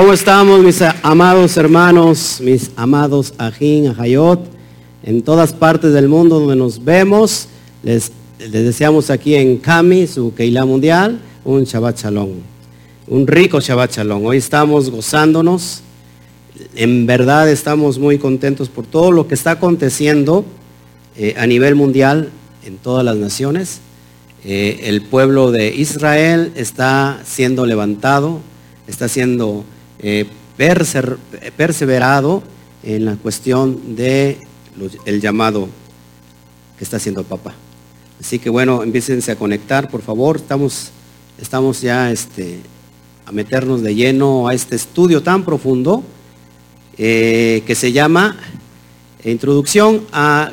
¿Cómo estamos, mis amados hermanos, mis amados Ajín, Ajayot, en todas partes del mundo donde nos vemos? Les, deseamos aquí en Kami, su Keilah Mundial, un Shabbat Shalom, un rico Shabbat Shalom. Hoy estamos gozándonos, en verdad estamos muy contentos por todo lo que está aconteciendo eh, a nivel mundial en todas las naciones. Eh, el pueblo de Israel está siendo levantado, está siendo eh, perseverado en la cuestión de el llamado que está haciendo Papa. Así que bueno, empiecense a conectar, por favor. Estamos, estamos ya este, a meternos de lleno a este estudio tan profundo eh, que se llama Introducción a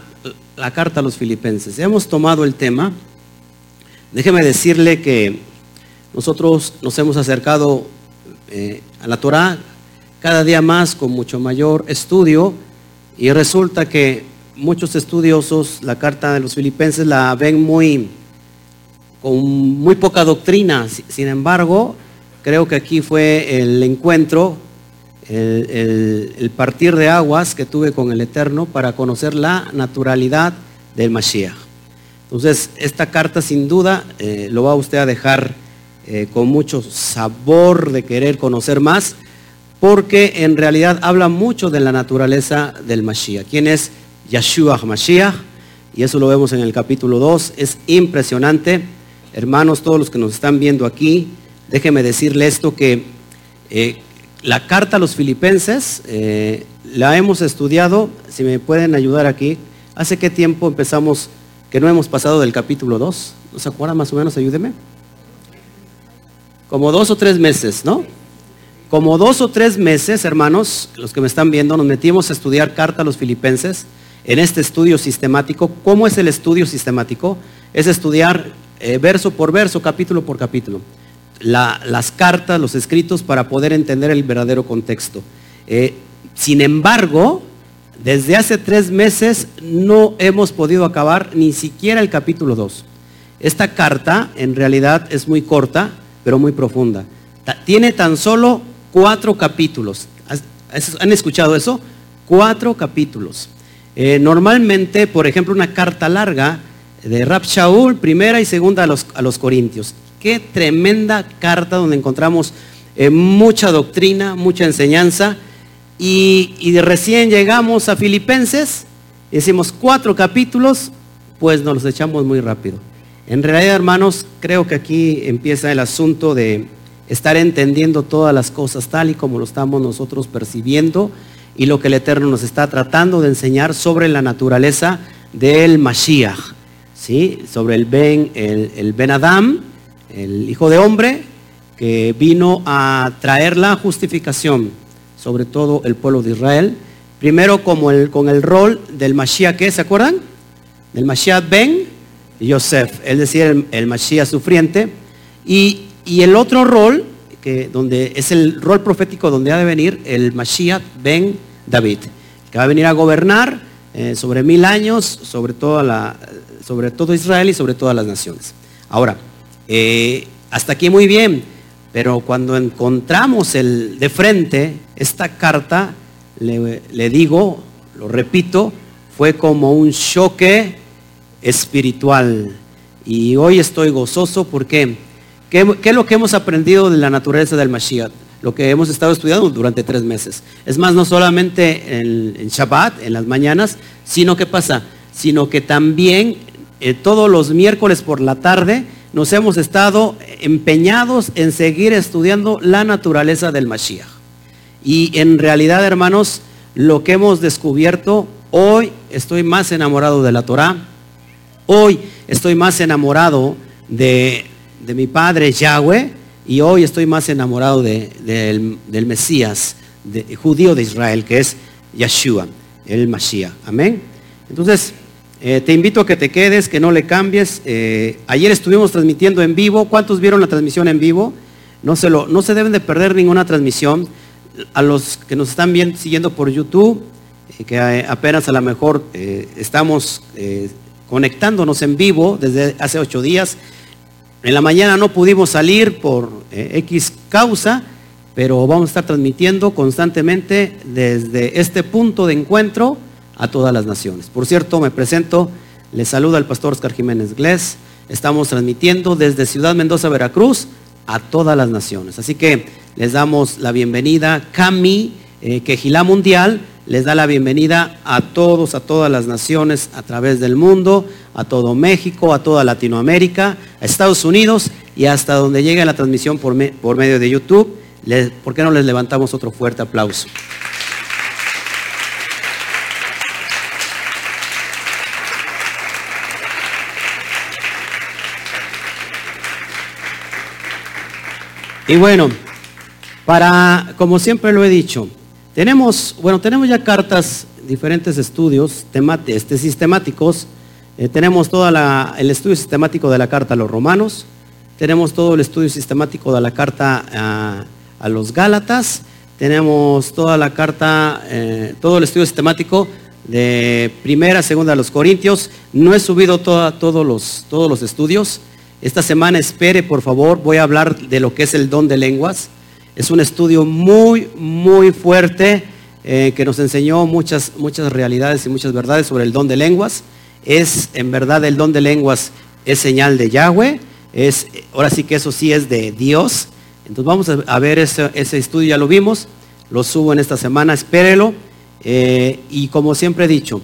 la Carta a los Filipenses. Hemos tomado el tema. Déjeme decirle que nosotros nos hemos acercado eh, a la Torah cada día más con mucho mayor estudio y resulta que muchos estudiosos la carta de los filipenses la ven muy con muy poca doctrina. Si- Sin embargo, creo que aquí fue el encuentro, el, el- el partir de aguas que tuve con el Eterno para conocer la naturalidad del Mashiach. Entonces, esta carta sin duda eh, lo va usted a dejar eh, con mucho sabor de querer conocer más, porque en realidad habla mucho de la naturaleza del Mashiach. ¿Quién es Yeshua Mashiach? Y eso lo vemos en el capítulo 2. Es impresionante. Hermanos, todos los que nos están viendo aquí, déjeme decirle esto que eh, la carta a los filipenses eh, la hemos estudiado, si me pueden ayudar aquí, ¿hace qué tiempo empezamos que no hemos pasado del capítulo 2? ¿No se acuerdan más o menos? Ayúdeme. Como dos o tres meses, ¿no? Como dos o tres meses, hermanos, los que me están viendo, nos metimos a estudiar carta a los filipenses en este estudio sistemático. ¿Cómo es el estudio sistemático? Es estudiar eh, verso por verso, capítulo por capítulo. La- las cartas, los escritos para poder entender el verdadero contexto. Eh, sin embargo, desde hace tres meses no hemos podido acabar ni siquiera el capítulo 2. Esta carta en realidad es muy corta, pero muy profunda. Tiene tan solo cuatro capítulos. ¿Has- has- ¿Han escuchado eso? Cuatro capítulos. Eh, normalmente, por ejemplo, una carta larga de Rab Shaul, primera y segunda a los, a los Corintios. Qué tremenda carta donde encontramos eh, mucha doctrina, mucha enseñanza. Y, recién llegamos a Filipenses, y decimos cuatro capítulos, pues nos los echamos muy rápido. En realidad, hermanos, creo que aquí empieza el asunto de estar entendiendo todas las cosas tal y como lo estamos nosotros percibiendo y lo que el Eterno nos está tratando de enseñar sobre la naturaleza del Mashiach, ¿sí? sobre el Ben, el, el Ben Adam, el Hijo de Hombre, que vino a traer la justificación sobre todo el pueblo de Israel. Primero como el, con el rol del Mashiach, ¿qué? ¿Se acuerdan? Del Mashiach Ben Yosef, es decir, el, el Mashiach sufriente. Y, y el otro rol, que donde es el rol profético donde ha de venir el Mashiach Ben David, que va a venir a gobernar eh, sobre mil años, sobre, toda la, sobre todo Israel y sobre todas las naciones. Ahora, eh, hasta aquí muy bien, pero cuando encontramos el, de frente esta carta, le, le digo, lo repito, fue como un choque espiritual. Y hoy estoy gozoso porque ¿qué, es lo que hemos aprendido de la naturaleza del Mashiach? Lo que hemos estado estudiando durante tres meses. Es más, no solamente en, en Shabbat, en las mañanas, sino que pasa, sino que también eh, todos los miércoles por la tarde nos hemos estado empeñados en seguir estudiando la naturaleza del Mashiach. Y en realidad, hermanos, lo que hemos descubierto, hoy estoy más enamorado de la Torah, hoy estoy más enamorado de, de mi Padre Yahweh, y hoy estoy más enamorado de- del, Mesías, judío de Israel, que es Yeshua, el Mashiach. Amén. Entonces, eh, te invito a que te quedes, que no le cambies. Eh, ayer estuvimos transmitiendo en vivo. ¿Cuántos vieron la transmisión en vivo? No se, lo, no se deben de perder ninguna transmisión. a los que nos están viendo, siguiendo por YouTube, eh, que apenas a lo mejor estamos conectándonos en vivo desde hace ocho días. En la mañana no pudimos salir por X causa, pero vamos a estar transmitiendo constantemente desde este punto de encuentro a todas las naciones. Por cierto, me presento, les saluda el pastor Oscar Jiménez Glés. Estamos transmitiendo desde Ciudad Mendoza, Veracruz, a todas las naciones. Así que les damos la bienvenida. Cami, eh, Quejilá Mundial, les da la bienvenida a todos, a todas las naciones a través del mundo, a todo México, a toda Latinoamérica, a Estados Unidos y hasta donde llegue la transmisión por, medio de YouTube. ¿Por qué no les levantamos otro fuerte aplauso? Y bueno, para, como siempre lo he dicho, tenemos, bueno, tenemos ya cartas, diferentes estudios este, sistemáticos. Eh, tenemos todo el estudio sistemático de la carta a los romanos, tenemos todo el estudio sistemático de la carta a, los gálatas, tenemos toda la carta, eh, todo el estudio sistemático de primera, segunda a los corintios. No he subido todos, los, todos los estudios. Esta semana espere, por favor, voy a hablar de lo que es el don de lenguas. Es un estudio muy, muy fuerte eh, que nos enseñó muchas, muchas realidades y muchas verdades sobre el don de lenguas. Es, en verdad, el don de lenguas es señal de Yahweh. Es, ahora sí que eso sí es de Dios. Entonces vamos a, ver ese, estudio, ya lo vimos. Lo subo en esta semana, espérelo. Eh, y como siempre he dicho,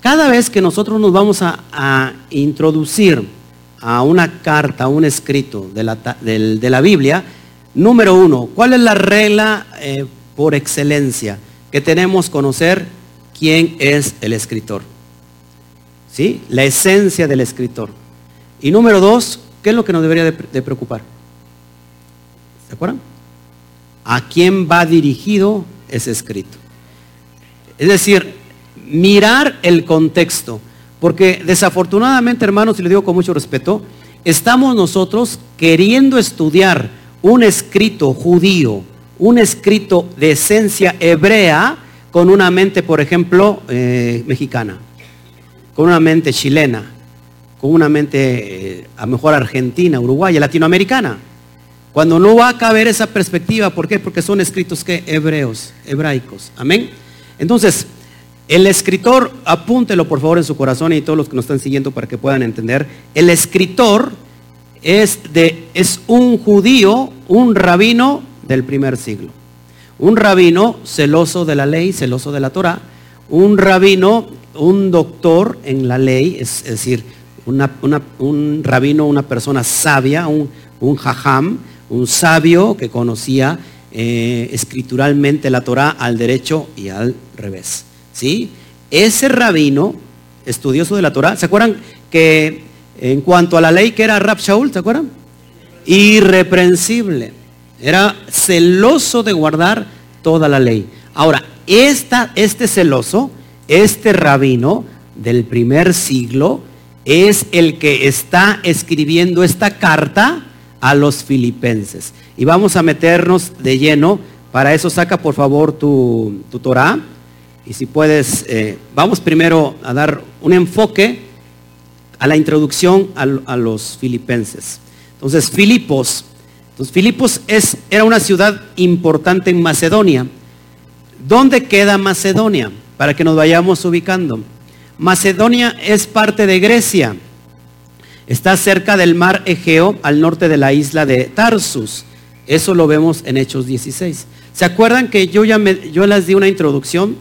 cada vez que nosotros nos vamos a introducir a una carta, a un escrito de la, de la Biblia, número uno, ¿cuál es la regla eh, por excelencia? Que tenemos conocer quién es el escritor. ¿Sí? La esencia del escritor. Y número dos, ¿qué es lo que nos debería de, de preocupar? ¿Se acuerdan? ¿A quién va dirigido ese escrito? Es decir, mirar el contexto. Porque desafortunadamente, hermanos, y le digo con mucho respeto, estamos nosotros queriendo estudiar un escrito judío, un escrito de esencia hebrea, con una mente, por ejemplo, eh, mexicana, con una mente chilena, con una mente eh, a mejor argentina, uruguaya, latinoamericana. Cuando no va a caber esa perspectiva, ¿por qué? Porque son escritos que hebreos, hebraicos. Amén. Entonces, el escritor, apúntelo por favor en su corazón y todos los que nos están siguiendo para que puedan entender. El escritor es, de, es un judío, un rabino del primer siglo. Un rabino celoso de la ley, celoso de la Torah. Un rabino, un doctor en la ley, es, decir, un rabino, una persona sabia, un, un jajam, un sabio que conocía eh, escrituralmente la Torah al derecho y al revés. ¿sí? Ese rabino, estudioso de la Torah, ¿se acuerdan que en cuanto a la ley que era Rab Shaul, ¿se acuerdan? Irreprensible. Era celoso de guardar toda la ley. Ahora, este celoso, este rabino del primer siglo, es el que está escribiendo esta carta a los filipenses. Y vamos a meternos de lleno. Para eso saca por favor tu, tu Torah. Y si puedes, eh, vamos primero a dar un enfoque a la introducción a, los filipenses. Entonces, Filipos. Entonces, Filipos es, era una ciudad importante en Macedonia. ¿Dónde queda Macedonia? Para que nos vayamos ubicando. Macedonia es parte de Grecia. Está cerca del mar Egeo, al norte de la isla de Tarsus. Eso lo vemos en Hechos 16. ¿Se acuerdan que yo ya me, yo les di una introducción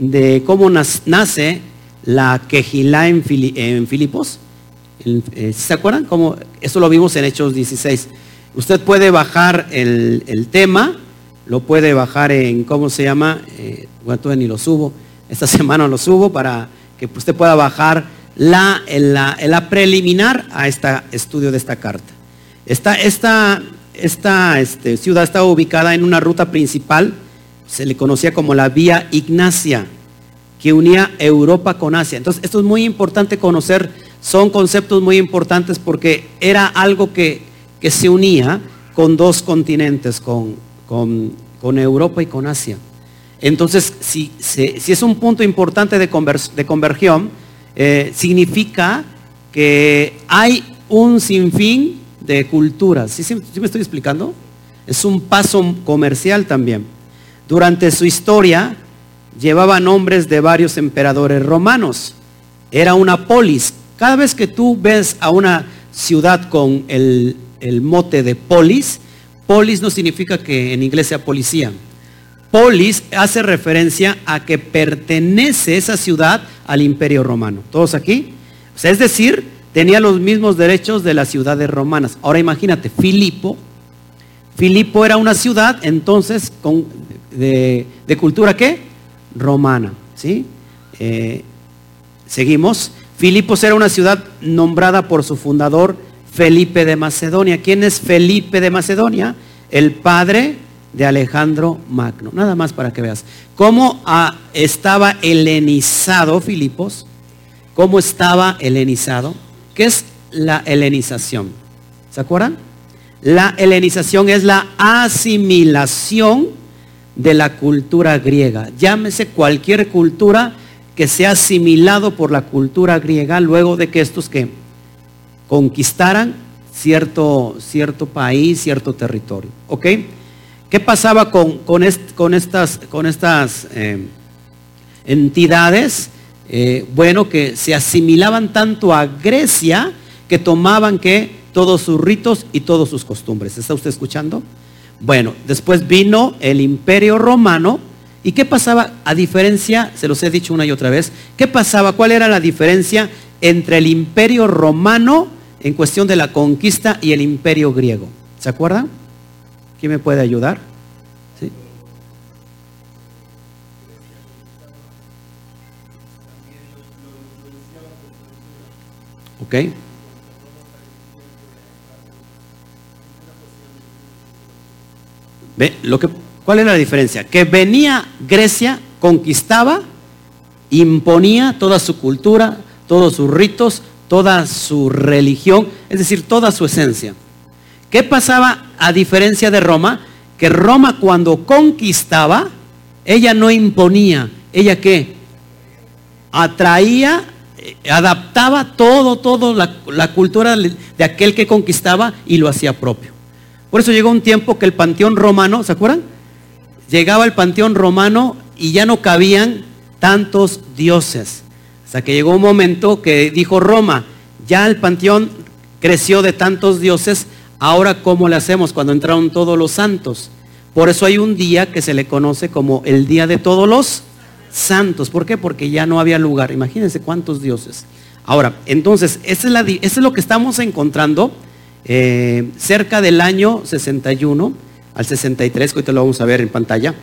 de cómo nace la quejilá en, Filipos. Eh, ¿Se acuerdan? Como, eso lo vimos en Hechos 16. Usted puede bajar el, tema, lo puede bajar en, ¿cómo se llama? Eh, bueno, ni lo subo. Esta semana lo subo para que usted pueda bajar la, preliminar a este estudio de esta carta. Esta, este, ciudad está ubicada en una ruta principal se le conocía como la vía Ignacia, que unía Europa con Asia. Entonces, esto es muy importante conocer, son conceptos muy importantes porque era algo que, que se unía con dos continentes, con, con, con Europa y con Asia. Entonces, si, es un punto importante de, conversión, eh, significa que hay un sinfín de culturas. ¿Sí, me estoy explicando? Es un paso comercial también. Durante su historia llevaba nombres de varios emperadores romanos. Era una polis. Cada vez que tú ves a una ciudad con el, mote de polis, polis no significa que en inglés sea policía. Polis hace referencia a que pertenece esa ciudad al imperio romano. ¿Todos aquí? es decir, tenía los mismos derechos de las ciudades romanas. Ahora imagínate, Filipo. Filipo era una ciudad entonces con, de, cultura qué? Romana. ¿sí? Eh, seguimos. Filipos era una ciudad nombrada por su fundador Felipe de Macedonia. ¿Quién es Felipe de Macedonia? El padre de Alejandro Magno. Nada más para que veas. ¿Cómo ah, estaba helenizado Filipos? ¿Cómo estaba helenizado? ¿Qué es la helenización? ¿Se acuerdan? La helenización es la asimilación de la cultura griega. Llámese cualquier cultura que sea asimilado por la cultura griega luego de que estos que conquistaran cierto, cierto país, cierto territorio. ¿Ok? ¿Qué pasaba con, con, estas, con estas eh, entidades? Eh, bueno, que se asimilaban tanto a Grecia que tomaban que todos sus ritos y todas sus costumbres. ¿Está usted escuchando? Bueno, después vino el imperio romano. ¿Y qué pasaba a diferencia, se los he dicho una y otra vez, qué pasaba, cuál era la diferencia entre el imperio romano en cuestión de la conquista y el imperio griego? ¿Se acuerdan? ¿Quién me puede ayudar? ¿Sí? ¿Ok? ¿Ve? Lo que, ¿Cuál era la diferencia? Que venía Grecia, conquistaba, imponía toda su cultura, todos sus ritos, toda su religión, es decir, toda su esencia. ¿Qué pasaba a diferencia de Roma? Que Roma cuando conquistaba, ella no imponía, ella qué? Atraía, eh, adaptaba todo, todo la, la cultura de aquel que conquistaba y lo hacía propio. Por eso llegó un tiempo que el panteón romano, ¿se acuerdan? Llegaba el panteón romano y ya no cabían tantos dioses. Hasta que llegó un momento que dijo Roma, ya el panteón creció de tantos dioses Ahora, ¿cómo le hacemos cuando entraron todos los santos? Por eso hay un día que se le conoce como el Día de Todos los Santos. ¿Por qué? Porque ya no había lugar. Imagínense cuántos dioses. Ahora, entonces, eso es, lo que estamos encontrando eh, cerca del año 61 al 63, que ahorita lo vamos a ver en pantalla.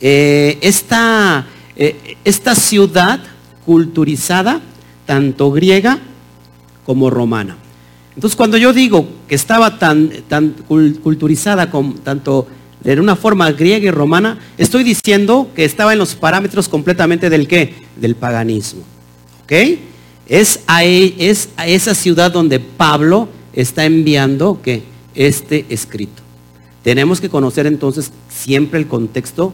Eh, esta, eh, esta ciudad culturizada, tanto griega como romana. Entonces, cuando yo digo que estaba tan, tan culturizada con tanto en una forma griega y romana, estoy diciendo que estaba en los parámetros completamente del qué? Del paganismo. ¿Ok? Es a, es a esa ciudad donde Pablo está enviando que este escrito. Tenemos que conocer entonces siempre el contexto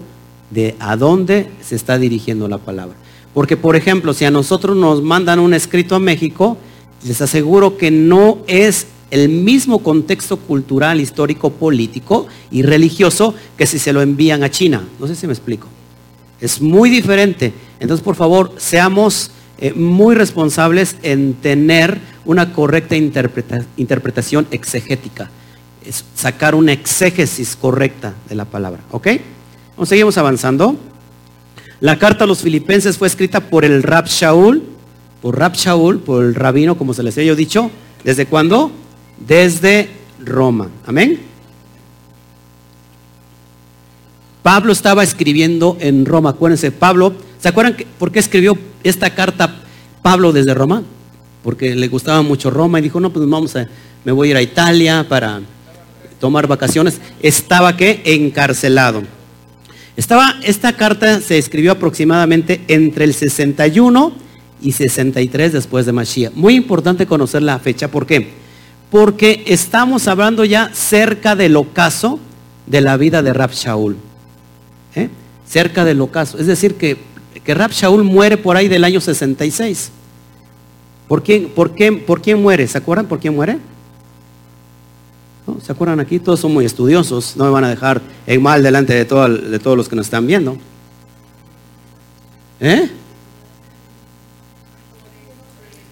de a dónde se está dirigiendo la palabra. Porque, por ejemplo, si a nosotros nos mandan un escrito a México, les aseguro que no es el mismo contexto cultural, histórico, político y religioso que si se lo envían a China. No sé si me explico. Es muy diferente. Entonces, por favor, seamos eh, muy responsables en tener una correcta interpretación exegética. Es sacar una exégesis correcta de la palabra. ¿Ok? seguimos avanzando. La carta a los filipenses fue escrita por el Rab Shaul por Rab Shaul, por el rabino, como se les he dicho. ¿Desde cuándo? Desde Roma. Amén. Pablo estaba escribiendo en Roma. Acuérdense, Pablo, ¿se acuerdan por qué escribió esta carta Pablo desde Roma? Porque le gustaba mucho Roma y dijo, no, pues vamos a, me voy a ir a Italia para tomar vacaciones. Estaba que encarcelado. Estaba, esta carta se escribió aproximadamente entre el 61 y 63 después de Mashiach. Muy importante conocer la fecha, ¿por qué? Porque estamos hablando ya cerca del ocaso de la vida de Rab Shaul. ¿eh? Cerca del ocaso. Es decir, que, que Rab Shaul muere por ahí del año 66. ¿Por quién, por, qué, ¿Por quién muere? ¿Se acuerdan por quién muere? ¿Se acuerdan aquí? Todos son muy estudiosos. No me van a dejar en mal delante de, de todos los que nos están viendo. ¿Eh?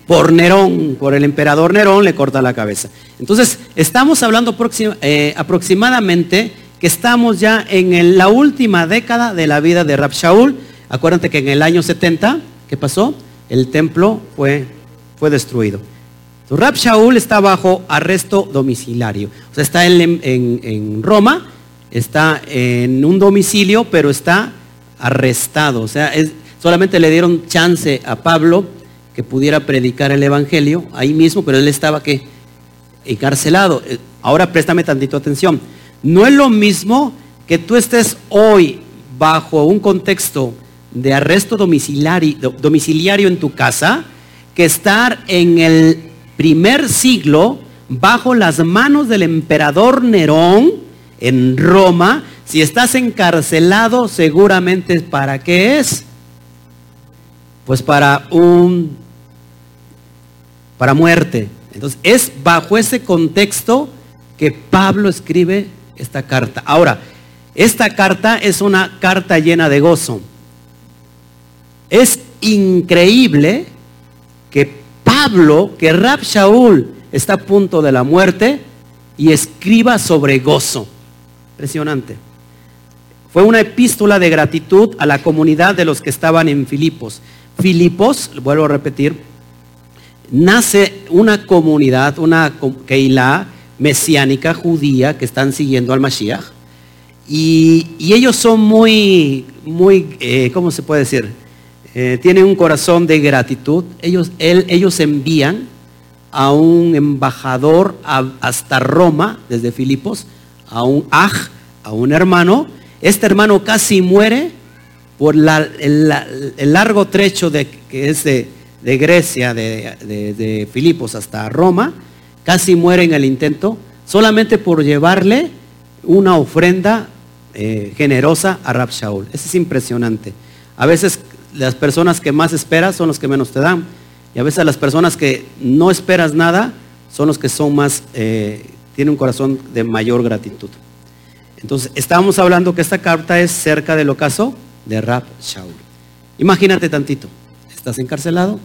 Por Nerón, por el emperador Nerón le corta la cabeza. Entonces, estamos hablando eh, aproximadamente que estamos ya en la última década de la vida de Rab Shaul. Acuérdate que en el año 70, ¿qué pasó? El templo fue, fue destruido. Rab Shaul está bajo arresto domiciliario. O sea, está en, en Roma, está en un domicilio, pero está arrestado. O sea, solamente le dieron chance a Pablo que pudiera predicar el Evangelio ahí mismo, pero él estaba encarcelado. Eh, ahora préstame tantito atención. No es lo mismo que tú estés hoy bajo un contexto de arresto domiciliario, en tu casa que estar en el primer siglo bajo las manos del emperador Nerón en Roma. Si estás encarcelado, seguramente para qué es? Pues para un para muerte. Entonces, es bajo ese contexto que Pablo escribe esta carta. Ahora, esta carta es una carta llena de gozo. Es increíble que Pablo, que Rab Shaul está a punto de la muerte y escriba sobre gozo. Impresionante. Fue una epístola de gratitud a la comunidad de los que estaban en Filipos. Filipos, vuelvo a repetir, nace una comunidad, una Keilah mesiánica judía que están siguiendo al Mashiach. Y, ellos son muy, muy, eh, ¿cómo se puede decir? Eh, tienen un corazón de gratitud. Ellos, ellos envían a un embajador hasta Roma, desde Filipos, a un aj, a un hermano. Este hermano casi muere por el, largo trecho de, que es de, de Grecia, de, Filipos hasta Roma, casi muere en el intento, solamente por llevarle una ofrenda eh, generosa a Rab Shaul. Eso es impresionante. A veces las personas que más esperas son los que menos te dan. Y a veces las personas que no esperas nada son los que son más, eh, tienen un corazón de mayor gratitud. Entonces, estábamos hablando que esta carta es cerca del ocaso de Rab Shaul. Imagínate tantito, estás encarcelado,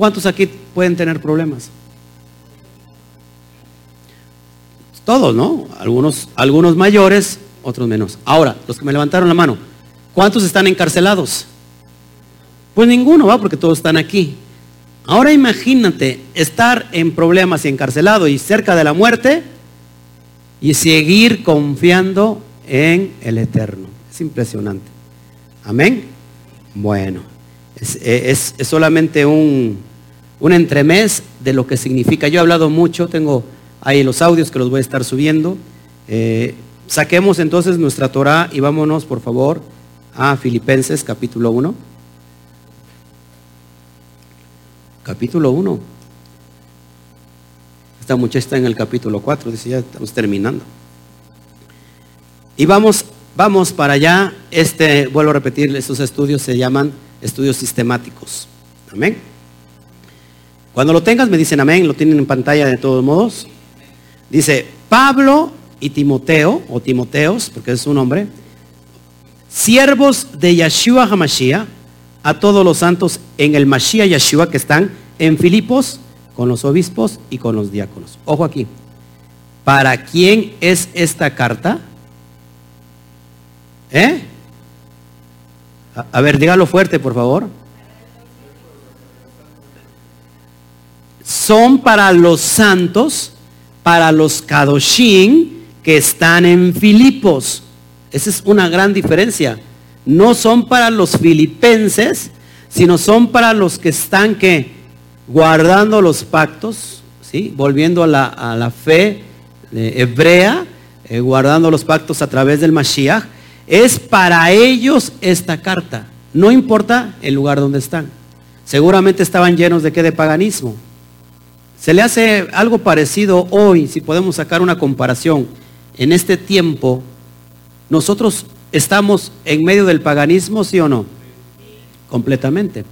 ¿Cuántos aquí pueden tener problemas? Todos, ¿no? Algunos, algunos mayores, otros menos. Ahora, los que me levantaron la mano, ¿cuántos están encarcelados? Pues ninguno, ¿va? Porque todos están aquí. Ahora imagínate estar en problemas y encarcelado y cerca de la muerte y seguir confiando en el Eterno. Es impresionante. Amén. Bueno, es solamente un, un entremés de lo que significa. Yo he hablado mucho, tengo ahí los audios que los voy a estar subiendo. Eh, saquemos entonces nuestra Torah y vámonos, por favor, a Filipenses capítulo 1. Capítulo 1. Esta muchacha está en el capítulo 4, dice ya estamos terminando. Y vamos, vamos para allá. Este, vuelvo a repetir, estos estudios se llaman estudios sistemáticos. Amén. Cuando lo tengas me dicen amén, lo tienen en pantalla de todos modos. Dice, Pablo y Timoteo, o Timoteos, porque es su nombre, siervos de Yeshua HaMashiach, a todos los santos en el Mashiach Yeshua que están en Filipos, con los obispos y con los diáconos. Ojo aquí. ¿Para quién es esta carta? ¿Eh? A, a ver, dígalo fuerte, por favor. son para los santos, para los Kadoshim que están en Filipos. Esa es una gran diferencia. No son para los filipenses, sino son para los que están que guardando los pactos, ¿sí? volviendo a la, fe eh, hebrea, eh, guardando los pactos a través del Mashiach. Es para ellos esta carta. No importa el lugar donde están. Seguramente estaban llenos de qué? De paganismo. Se le hace algo parecido hoy, si podemos sacar una comparación, en este tiempo nosotros estamos en medio del paganismo, sí o no? Completamente.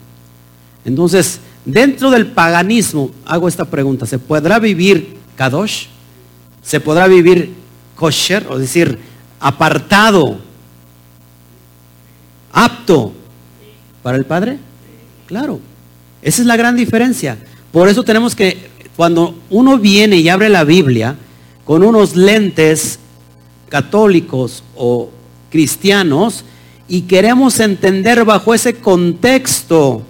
Entonces, dentro del paganismo, hago esta pregunta, ¿se podrá vivir kadosh? ¿Se podrá vivir kosher? O decir, apartado, apto para el Padre? Claro. Esa es la gran diferencia. Por eso tenemos que, cuando uno viene y abre la Biblia con unos lentes católicos o cristianos y queremos entender bajo ese contexto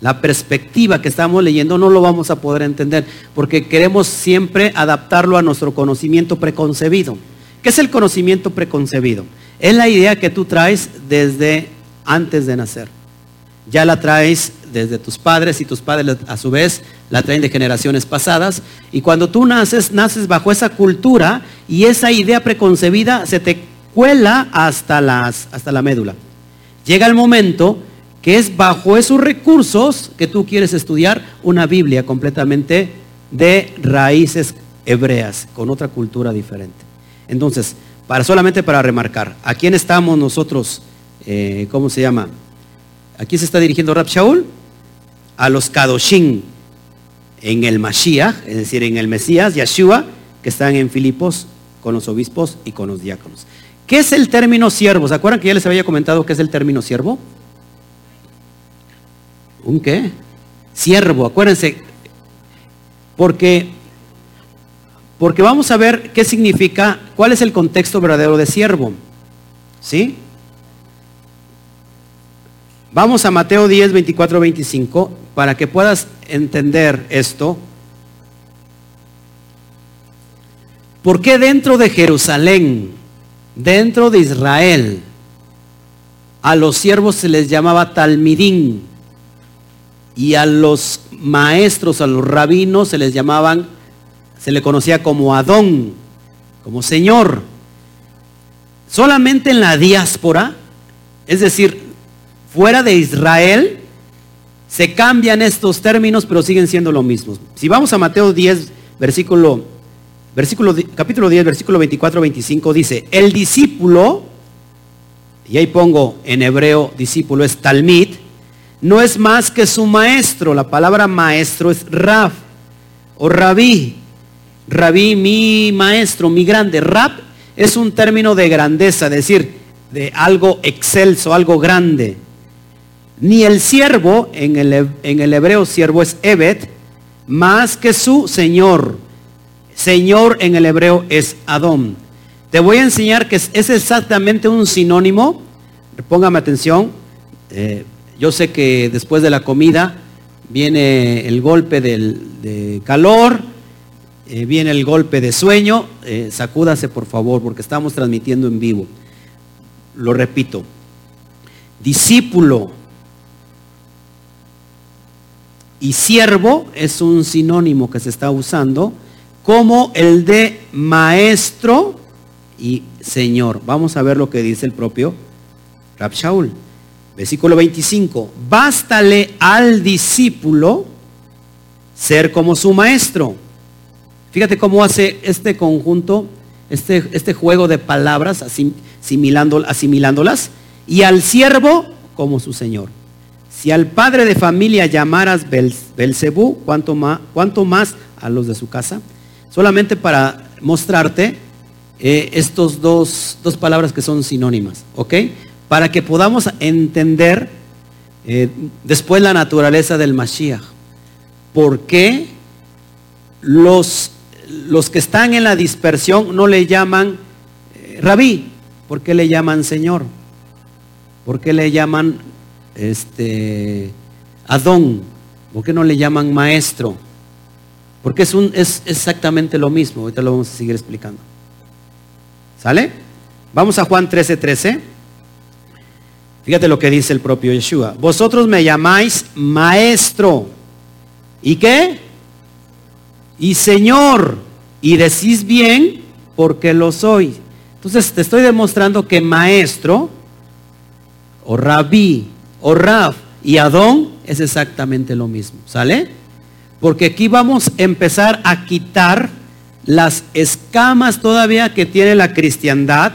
la perspectiva que estamos leyendo, no lo vamos a poder entender porque queremos siempre adaptarlo a nuestro conocimiento preconcebido. ¿Qué es el conocimiento preconcebido? Es la idea que tú traes desde antes de nacer. Ya la traes desde tus padres y tus padres a su vez la traen de generaciones pasadas. Y cuando tú naces, naces bajo esa cultura y esa idea preconcebida se te cuela hasta, las, hasta la médula. Llega el momento que es bajo esos recursos que tú quieres estudiar una Biblia completamente de raíces hebreas, con otra cultura diferente. Entonces, para solamente para remarcar, ¿a quién estamos nosotros? Eh, ¿Cómo se llama? Aquí se está dirigiendo Rab Shaul a los Kadoshin en el Mashiach, es decir, en el Mesías, Yeshua, que están en Filipos con los obispos y con los diáconos. ¿Qué es el término siervo? ¿Se acuerdan que ya les había comentado qué es el término siervo? ¿Un qué? Siervo, acuérdense. Porque, porque vamos a ver qué significa, cuál es el contexto verdadero de siervo. ¿Sí? Vamos a Mateo 10, 24, 25, para que puedas entender esto. ¿Por qué dentro de Jerusalén, dentro de Israel, a los siervos se les llamaba talmidín y a los maestros, a los rabinos se les llamaban, se le conocía como Adón, como Señor. Solamente en la diáspora, es decir, fuera de Israel, se cambian estos términos, pero siguen siendo lo mismo. Si vamos a Mateo 10, versículo, capítulo 10, versículo 24-25, dice, el discípulo, y ahí pongo en hebreo discípulo es talmid, no es más que su maestro. La palabra maestro es rab o rabí. Rabí, mi maestro, mi grande. Rab es un término de grandeza, decir, de algo excelso, algo grande. Ni el siervo, en el, en el hebreo siervo es Evet, más que su Señor. Señor en el hebreo es Adón. Te voy a enseñar que es, exactamente un sinónimo. Póngame atención. Eh, yo sé que después de la comida viene el golpe de calor, eh, viene el golpe de sueño. Eh, sacúdase por favor porque estamos transmitiendo en vivo. Lo repito. Discípulo y siervo es un sinónimo que se está usando como el de maestro y señor. Vamos a ver lo que dice el propio Rab Shaul. Versículo 25. Bástale al discípulo ser como su maestro. Fíjate cómo hace este conjunto, este, este juego de palabras, asimilándolas, y al siervo como su señor. Si al padre de familia llamaras Belcebú, ¿cuánto más, ¿cuánto más a los de su casa? Solamente para mostrarte eh, estos dos, dos, palabras que son sinónimas, ¿ok? Para que podamos entender eh, después la naturaleza del Mashiach. ¿Por qué los, los que están en la dispersión no le llaman eh, rabí? ¿Por qué le llaman Señor? ¿Por qué le llaman este, Adón, ¿por qué no le llaman maestro? Porque es, un, es exactamente lo mismo, ahorita lo vamos a seguir explicando. ¿Sale? Vamos a Juan 13:13. 13. Fíjate lo que dice el propio Yeshua. Vosotros me llamáis maestro. ¿Y qué? Y Señor. Y decís bien porque lo soy. Entonces te estoy demostrando que maestro o rabí o Raf y Adón es exactamente lo mismo. ¿Sale? Porque aquí vamos a empezar a quitar las escamas todavía que tiene la cristiandad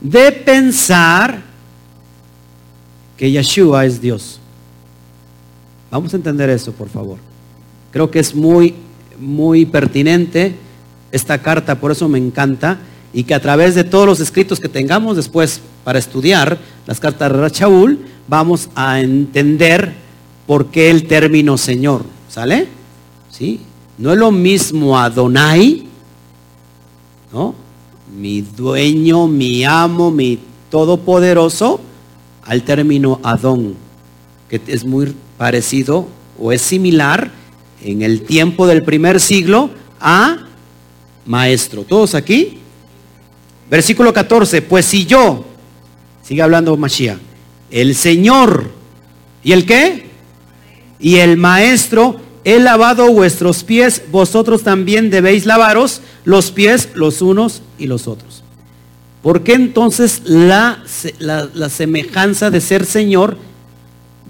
de pensar que Yeshua es Dios. Vamos a entender eso, por favor. Creo que es muy, muy pertinente esta carta, por eso me encanta, y que a través de todos los escritos que tengamos después para estudiar las cartas de Rachaul, vamos a entender por qué el término Señor, ¿sale? No es lo mismo Adonai, ¿no? Mi dueño, mi amo, mi todopoderoso, al término Adón, que es muy parecido o es similar en el tiempo del primer siglo a maestro. ¿Todos aquí? Versículo 14, pues si yo, sigue hablando Mashiach, el Señor, ¿y el qué? Y el maestro, he lavado vuestros pies, vosotros también debéis lavaros los pies los unos y los otros. ¿Por qué entonces la, la, semejanza de ser Señor,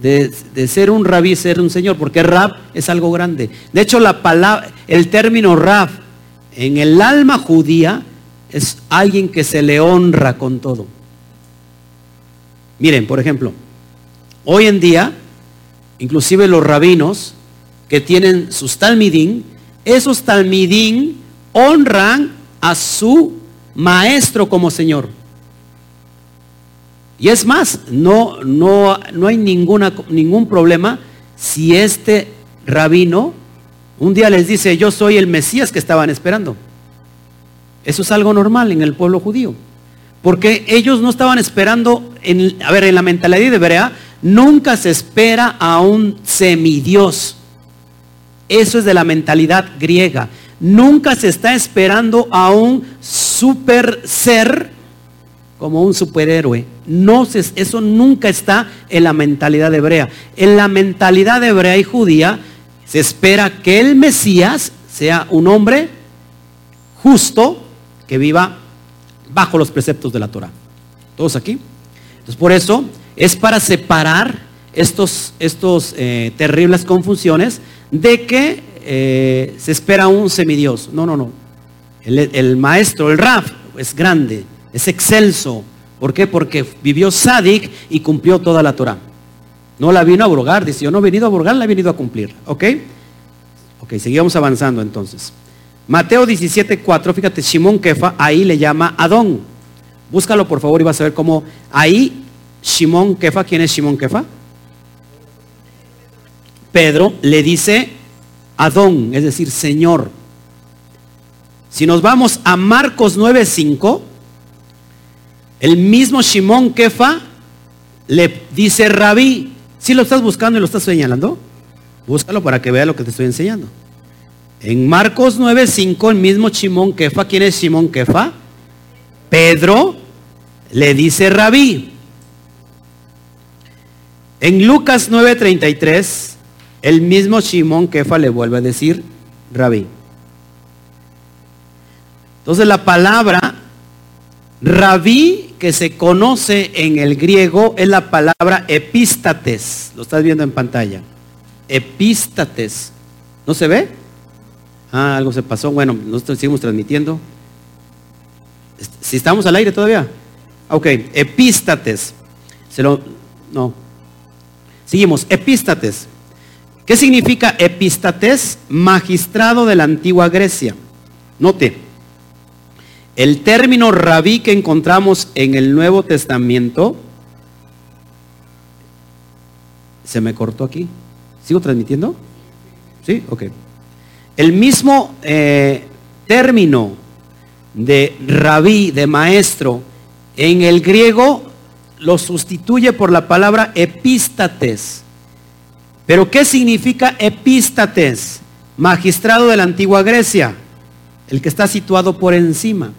de, de, ser un rabí, ser un Señor? Porque rab es algo grande. De hecho, la palabra, el término rab en el alma judía es alguien que se le honra con todo. Miren, por ejemplo, hoy en día, inclusive los rabinos que tienen sus talmidín, esos talmidín honran a su maestro como Señor. Y es más, no, no, no hay ninguna, ningún problema si este rabino un día les dice, yo soy el Mesías que estaban esperando. Eso es algo normal en el pueblo judío. Porque ellos no estaban esperando, en, a ver, en la mentalidad de Berea, nunca se espera a un semidios. Eso es de la mentalidad griega. Nunca se está esperando a un super ser como un superhéroe. No eso nunca está en la mentalidad hebrea. En la mentalidad hebrea y judía se espera que el Mesías sea un hombre justo, que viva bajo los preceptos de la Torah. ¿Todos aquí? Entonces por eso es para separar estos, estos eh, terribles confusiones de que eh, se espera un semidios. No, no, no. El, maestro, el Raf, es grande, es excelso. ¿Por qué? Porque vivió Sadik y cumplió toda la Torah. No la vino a abrogar, dice, yo no he venido a abrogar, la he venido a cumplir. ¿Ok? Ok, seguimos avanzando entonces. Mateo 17, 4, fíjate, Simón Kefa ahí le llama Adón. Búscalo por favor y vas a ver cómo ahí Simón Kefa, ¿quién es Simón Kefa? Pedro le dice Adón, es decir, Señor. Si nos vamos a Marcos 9:5, el mismo Simón Kefa le dice Rabí. Si lo estás buscando y lo estás señalando, búscalo para que vea lo que te estoy enseñando. En Marcos 9:5, el mismo Simón Kefa, ¿quién es Simón Kefa? Pedro le dice Rabí. En Lucas 9:33, el mismo Simón Kefa le vuelve a decir Rabí. Entonces la palabra Rabí que se conoce en el griego es la palabra epístates. Lo estás viendo en pantalla. Epístates. ¿No se ve? Ah, algo se pasó. Bueno, nosotros seguimos transmitiendo. Si estamos al aire todavía. Ok, epístates. Se lo, no. Seguimos, epístates. ¿Qué significa epístates? Magistrado de la antigua Grecia. Note, el término rabí que encontramos en el Nuevo Testamento, se me cortó aquí. ¿Sigo transmitiendo? ¿Sí? Ok. El mismo eh, término de rabí, de maestro, en el griego lo sustituye por la palabra epístates. Pero ¿qué significa epístates? Magistrado de la antigua Grecia, el que está situado por encima.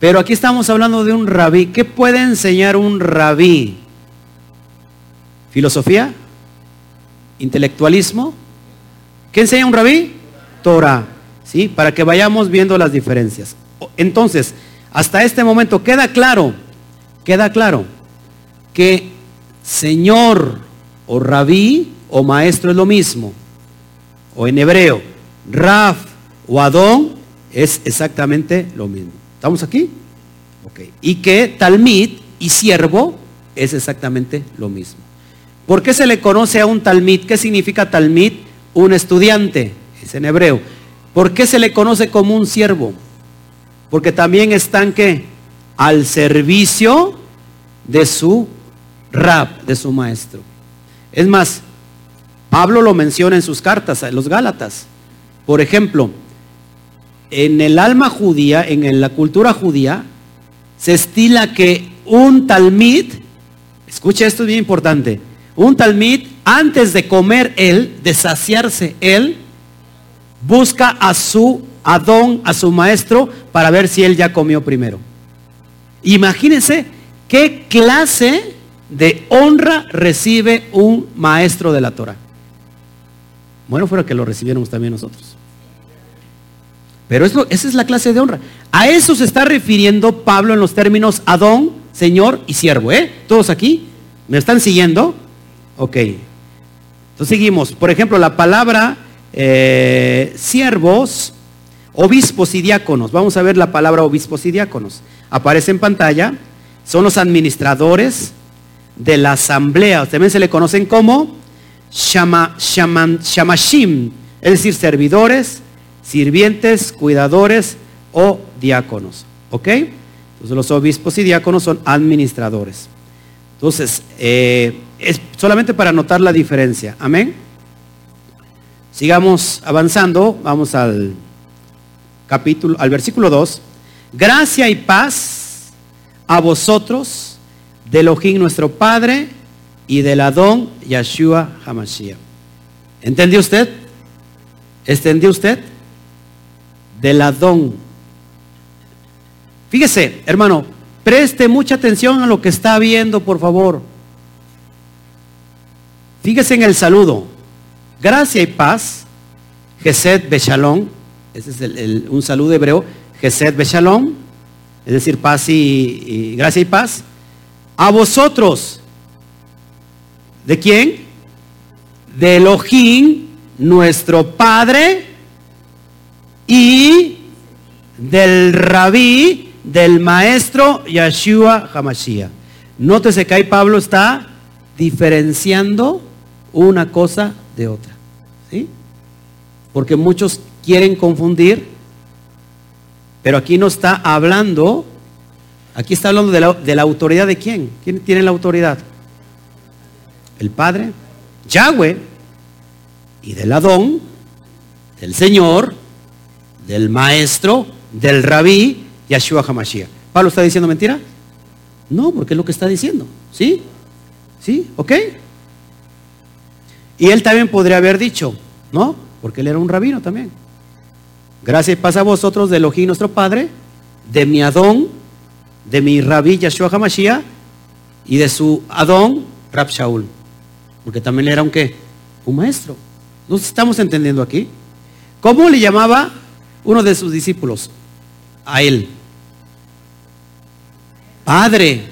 Pero aquí estamos hablando de un rabí. ¿Qué puede enseñar un rabí? ¿Filosofía? ¿Intelectualismo? ¿Qué enseña un rabí? Torah, ¿sí? Para que vayamos viendo las diferencias. Entonces, hasta este momento queda claro, queda claro que Señor o Rabí o maestro es lo mismo. O en hebreo, Raf o Adón es exactamente lo mismo. ¿Estamos aquí? Y que talmid y siervo es exactamente lo mismo. ¿Por qué se le conoce a un talmid? ¿Qué significa talmid? Un estudiante, es en hebreo. ¿Por qué se le conoce como un siervo? Porque también están que al servicio de su rap, de su maestro. Es más, Pablo lo menciona en sus cartas, en los Gálatas. Por ejemplo, en el alma judía, en la cultura judía, se estila que un talmid, escuche esto es bien importante, un talmid antes de comer él, de saciarse él, busca a su Adón, a su maestro, para ver si él ya comió primero. Imagínense qué clase de honra recibe un maestro de la Torah. Bueno, fuera que lo recibiéramos también nosotros. Pero eso, esa es la clase de honra. A eso se está refiriendo Pablo en los términos Adón, Señor y siervo. ¿eh? ¿Todos aquí? ¿Me están siguiendo? Ok. Entonces seguimos. Por ejemplo, la palabra eh, siervos, obispos y diáconos. Vamos a ver la palabra obispos y diáconos. Aparece en pantalla. Son los administradores de la asamblea. También se le conocen como shama, shamashim, es decir, servidores sirvientes, cuidadores o diáconos. ¿Ok? Entonces los obispos y diáconos son administradores. Entonces, eh, es solamente para notar la diferencia. Amén. Sigamos avanzando. Vamos al capítulo, al versículo 2. Gracia y paz a vosotros, de Elohim nuestro Padre y del Adón Yeshua Hamashiach. ¿Entendió usted? ¿Entendió usted? del Adón. Fíjese, hermano, preste mucha atención a lo que está viendo, por favor. Fíjese en el saludo. Gracia y paz. Gesed Beshalom. Ese es un saludo hebreo. Gesed Beshalom. Es decir, paz y gracia y paz. A vosotros. ¿De quién? De Elohim, nuestro Padre y del rabí, del maestro Yeshua Hamashiach. Nótese que ahí Pablo está diferenciando una cosa de otra. ¿sí? Porque muchos quieren confundir, pero aquí no está hablando, aquí está hablando de la, de la autoridad de quién. ¿Quién tiene la autoridad? El Padre, Yahweh, y del Adón, del Señor, del maestro, del rabí, Yeshua HaMashiach. ¿Pablo está diciendo mentira? No, porque es lo que está diciendo. ¿Sí? ¿Sí? ¿Ok? Y él también podría haber dicho, ¿no? Porque él era un rabino también. Gracias pasa a vosotros de Elohim nuestro Padre, de mi Adón, de mi rabí Yeshua HaMashiach y de su Adón, Rab Shaul. Porque también era un qué? Un maestro. ¿Nos estamos entendiendo aquí? ¿Cómo le llamaba uno de sus discípulos a él. Padre.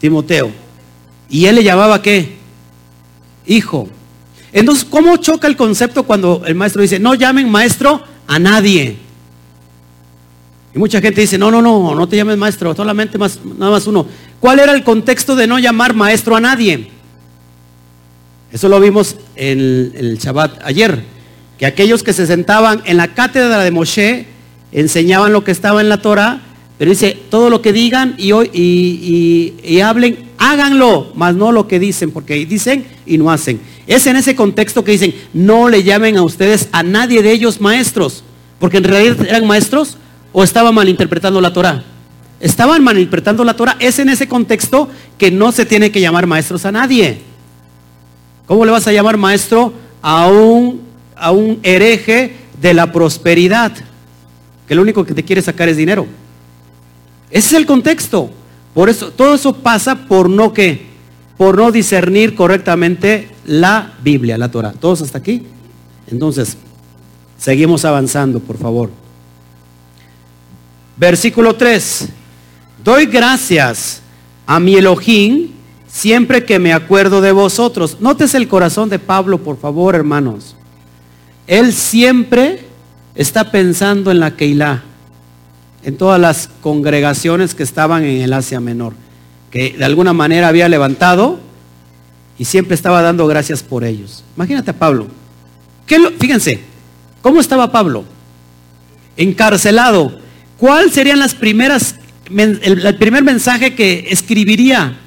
Timoteo. Y él le llamaba qué? Hijo. Entonces, ¿cómo choca el concepto cuando el maestro dice, no llamen maestro a nadie? Y mucha gente dice, no, no, no, no te llames maestro, solamente más, nada más uno. ¿Cuál era el contexto de no llamar maestro a nadie? Eso lo vimos en el Shabbat ayer que aquellos que se sentaban en la cátedra de Moshe enseñaban lo que estaba en la Torah, pero dice, todo lo que digan y, y, y, hablen, háganlo, más no lo que dicen, porque dicen y no hacen. Es en ese contexto que dicen, no le llamen a ustedes a nadie de ellos maestros, porque en realidad eran maestros o estaban malinterpretando la Torah. Estaban malinterpretando la Torah. Es en ese contexto que no se tiene que llamar maestros a nadie. ¿Cómo le vas a llamar maestro a un a un hereje de la prosperidad, que lo único que te quiere sacar es dinero. Ese es el contexto. Por eso, todo eso pasa por no que, por no discernir correctamente la Biblia, la Torah. ¿Todos hasta aquí? Entonces, seguimos avanzando, por favor. Versículo 3. Doy gracias a mi Elohim siempre que me acuerdo de vosotros. Notes el corazón de Pablo, por favor, hermanos. Él siempre está pensando en la Keilah. en todas las congregaciones que estaban en el Asia Menor, que de alguna manera había levantado y siempre estaba dando gracias por ellos. Imagínate a Pablo. fíjense, ¿cómo estaba Pablo? Encarcelado. ¿Cuál serían las primeras, el, primer mensaje que escribiría?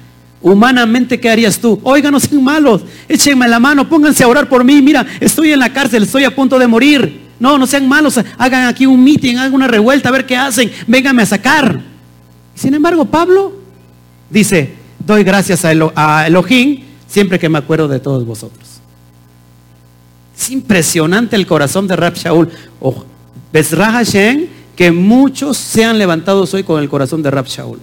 Humanamente, ¿qué harías tú? Oigan, no sean malos, échenme la mano, pónganse a orar por mí. Mira, estoy en la cárcel, estoy a punto de morir. No, no sean malos, hagan aquí un meeting, hagan una revuelta, a ver qué hacen, vénganme a sacar. Sin embargo, Pablo dice, doy gracias a, Elohim siempre que me acuerdo de todos vosotros. Es impresionante el corazón de Rab Shaul. Oh, Hashem, que muchos sean levantados hoy con el corazón de Rab Shaul.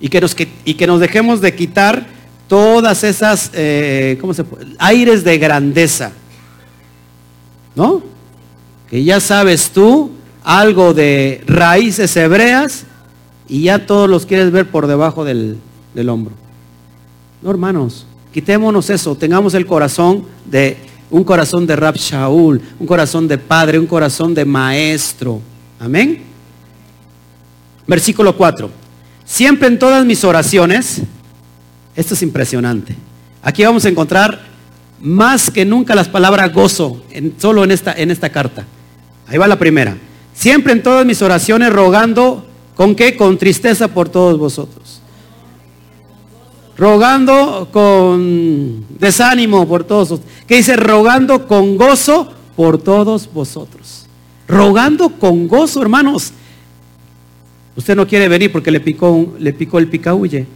Y que nos, y que nos dejemos de quitar todas esas, eh, ¿cómo se puede? Aires de grandeza. ¿No? Que ya sabes tú algo de raíces hebreas y ya todos los quieres ver por debajo del, del hombro. No, hermanos, quitémonos eso, tengamos el corazón de un corazón de Rab Shaul, un corazón de padre, un corazón de maestro. Amén. Versículo 4. Siempre en todas mis oraciones, esto es impresionante. Aquí vamos a encontrar más que nunca las palabras gozo, en, solo en esta, en esta carta. Ahí va la primera. Siempre en todas mis oraciones rogando, ¿con qué? Con tristeza por todos vosotros. Rogando con desánimo por todos. ¿Qué dice? Rogando con gozo por todos vosotros. Rogando con gozo, hermanos. Usted no quiere venir porque le picó, le picó el picahuye.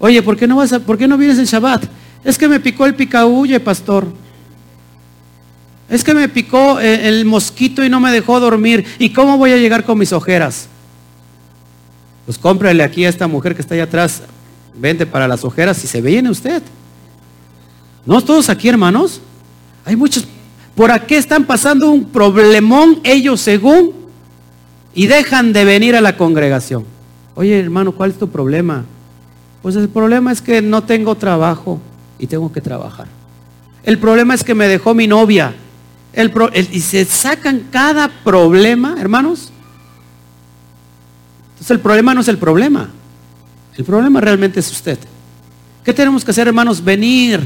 Oye, ¿por qué no vas por qué no vienes en Shabbat? Es que me picó el picahuye, pastor. Es que me picó eh, el mosquito y no me dejó dormir. ¿Y cómo voy a llegar con mis ojeras? Pues cómprale aquí a esta mujer que está allá atrás. Vente para las ojeras y se viene usted. ¿No todos aquí, hermanos? Hay muchos. ¿Por aquí están pasando un problemón ellos según? Y dejan de venir a la congregación. Oye, hermano, ¿cuál es tu problema? Pues el problema es que no tengo trabajo y tengo que trabajar. El problema es que me dejó mi novia. El y se sacan cada problema, hermanos. Entonces el problema no es el problema. El problema realmente es usted. ¿Qué tenemos que hacer, hermanos? Venir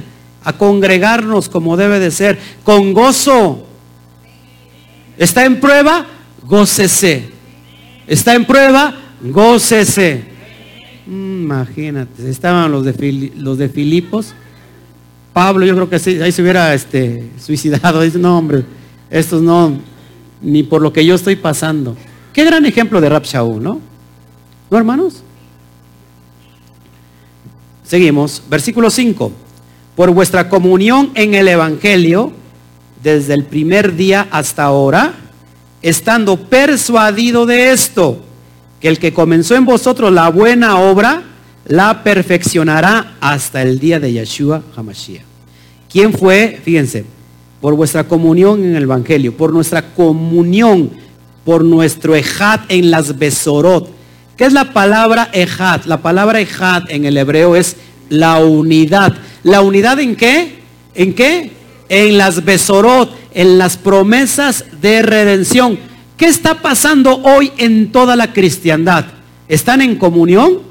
a congregarnos como debe de ser, con gozo. ¿Está en prueba? Gócese. ¿Está en prueba? Gócese. Imagínate, estaban los de, los de Filipos Pablo yo creo que ahí se hubiera este, suicidado. Dice, no hombre, estos no, ni por lo que yo estoy pasando. Qué gran ejemplo de Rab ¿no? ¿No, hermanos? Seguimos, versículo 5. Por vuestra comunión en el Evangelio, desde el primer día hasta ahora, estando persuadido de esto, que el que comenzó en vosotros la buena obra, la perfeccionará hasta el día de Yeshua Hamashiach. ¿Quién fue? Fíjense, por vuestra comunión en el Evangelio, por nuestra comunión, por nuestro ejad en las besorot. ¿Qué es la palabra ejad? La palabra ejad en el hebreo es la unidad. ¿La unidad en qué? ¿En qué? En las besorot, en las promesas de redención. ¿Qué está pasando hoy en toda la cristiandad? ¿Están en comunión?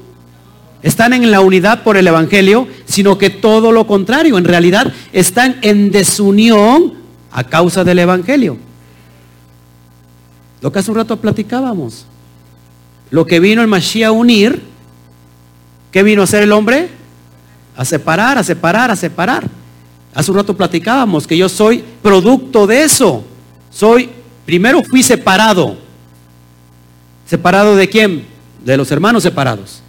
están en la unidad por el Evangelio, sino que todo lo contrario, en realidad están en desunión a causa del Evangelio. Lo que hace un rato platicábamos. Lo que vino el Mashiach a unir, ¿qué vino a hacer el hombre? A separar, a separar, a separar. Hace un rato platicábamos que yo soy producto de eso. Soy, primero fui separado. ¿Separado de quién? De los hermanos separados.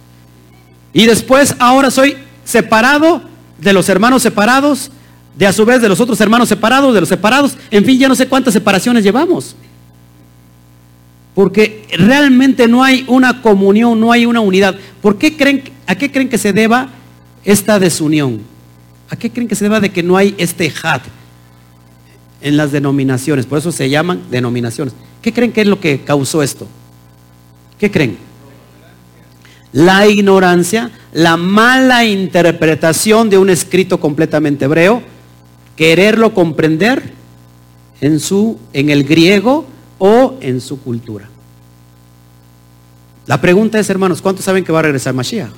Y después ahora soy separado de los hermanos separados, de a su vez de los otros hermanos separados, de los separados. En fin, ya no sé cuántas separaciones llevamos. Porque realmente no hay una comunión, no hay una unidad. ¿Por qué creen, ¿A qué creen que se deba esta desunión? ¿A qué creen que se deba de que no hay este hat en las denominaciones? Por eso se llaman denominaciones. ¿Qué creen que es lo que causó esto? ¿Qué creen? la ignorancia, la mala interpretación de un escrito completamente hebreo, quererlo comprender en su en el griego o en su cultura. La pregunta es, hermanos, ¿cuántos saben que va a regresar Mashiach?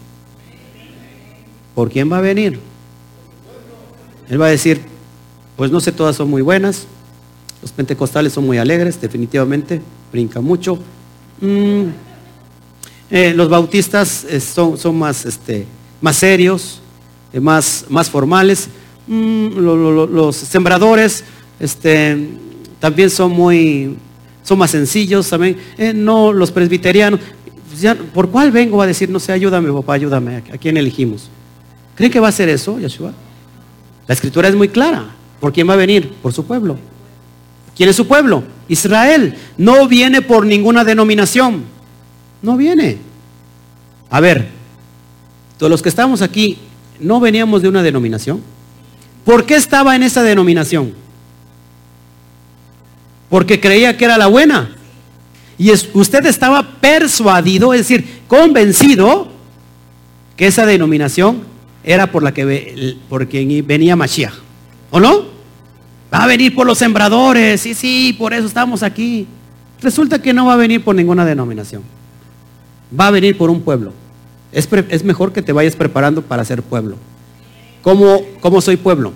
¿Por quién va a venir? Él va a decir, pues no sé, todas son muy buenas. Los pentecostales son muy alegres, definitivamente, brinca mucho. Mm, eh, los bautistas eh, son, más, este, más serios, eh, más, más formales. Mm, los sembradores este, también son muy, son más sencillos también. no, los presbiterianos. Pues ¿Por cuál vengo a decir, no sé, ayúdame papá, ayúdame? ¿A quién elegimos? ¿Creen que va a ser eso, Yeshua? La escritura es muy clara. ¿Por quién va a venir? Por su pueblo. ¿Quién es su pueblo? Israel. No viene por ninguna denominación. No viene. A ver, todos los que estamos aquí, ¿no veníamos de una denominación? ¿Por qué estaba en esa denominación? Porque creía que era la buena. Y usted estaba persuadido, es decir, convencido que esa denominación era por la que porque venía Mashiach. ¿O no? Va a venir por los sembradores, sí, sí, por eso estamos aquí. Resulta que no va a venir por ninguna denominación. Va a venir por un pueblo. Es, es mejor que te vayas preparando para ser pueblo. ¿Cómo, ¿Cómo soy pueblo?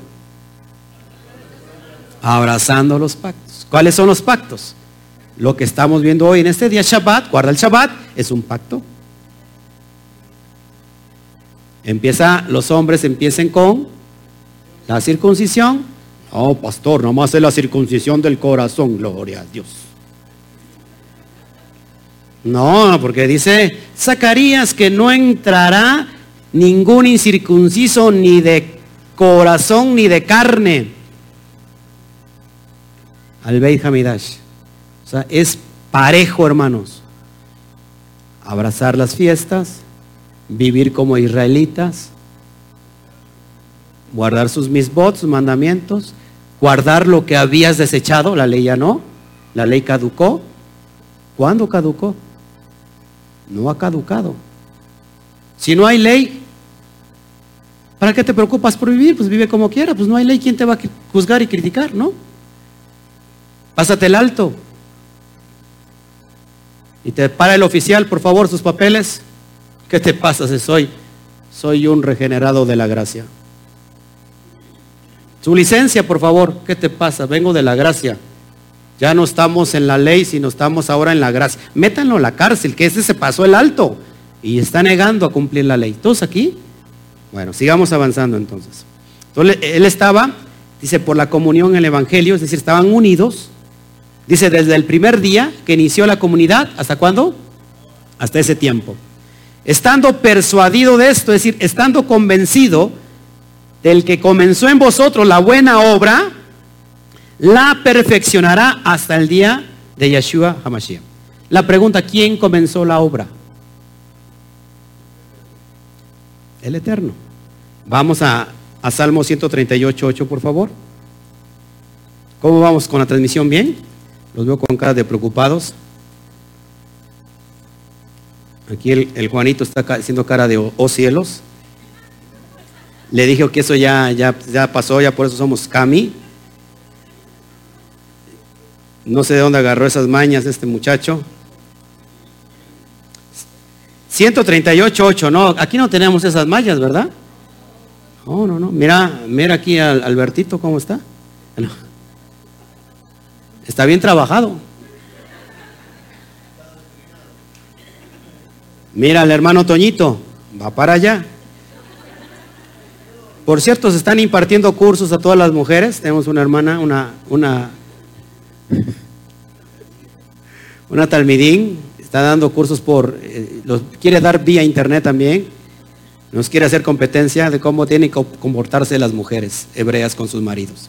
Abrazando los pactos. ¿Cuáles son los pactos? Lo que estamos viendo hoy en este día Shabbat, guarda el Shabbat, es un pacto. Empieza, los hombres empiecen con la circuncisión. No, pastor, nomás es la circuncisión del corazón, gloria a Dios. No, porque dice Zacarías que no entrará ningún incircunciso ni de corazón ni de carne al Beit Hamidash. O sea, es parejo, hermanos. Abrazar las fiestas, vivir como israelitas, guardar sus misbots, sus mandamientos, guardar lo que habías desechado, la ley ya no, la ley caducó. ¿Cuándo caducó? no ha caducado. Si no hay ley, ¿para qué te preocupas por vivir? Pues vive como quiera, pues no hay ley, ¿quién te va a juzgar y criticar, no? Pásate el alto. Y te para el oficial, por favor, sus papeles. ¿Qué te pasa si soy? Soy un regenerado de la gracia. Su licencia, por favor. ¿Qué te pasa? Vengo de la gracia. Ya no estamos en la ley, sino estamos ahora en la gracia. Métanlo a la cárcel, que ese se pasó el alto y está negando a cumplir la ley. ¿Todos aquí? Bueno, sigamos avanzando entonces. Entonces él estaba, dice, por la comunión en el Evangelio, es decir, estaban unidos. Dice, desde el primer día que inició la comunidad, ¿hasta cuándo? Hasta ese tiempo. Estando persuadido de esto, es decir, estando convencido del que comenzó en vosotros la buena obra, la perfeccionará hasta el día de Yeshua Hamashiach. La pregunta, ¿quién comenzó la obra? El Eterno. Vamos a, a Salmo 138, 8, por favor. ¿Cómo vamos con la transmisión? ¿Bien? Los veo con cara de preocupados. Aquí el, Juanito está haciendo cara de oh, cielos. Le dije que eso ya, ya, ya pasó, ya por eso somos Cami. No sé de dónde agarró esas mañas este muchacho. 138.8, no, aquí no tenemos esas mallas, ¿verdad? No, no, no. Mira, mira aquí al Albertito cómo está. Está bien trabajado. Mira al hermano Toñito, va para allá. Por cierto, se están impartiendo cursos a todas las mujeres. Tenemos una hermana, una, una una talmidín, está dando cursos por, eh, los quiere dar vía internet también, nos quiere hacer competencia de cómo tienen que comportarse las mujeres hebreas con sus maridos.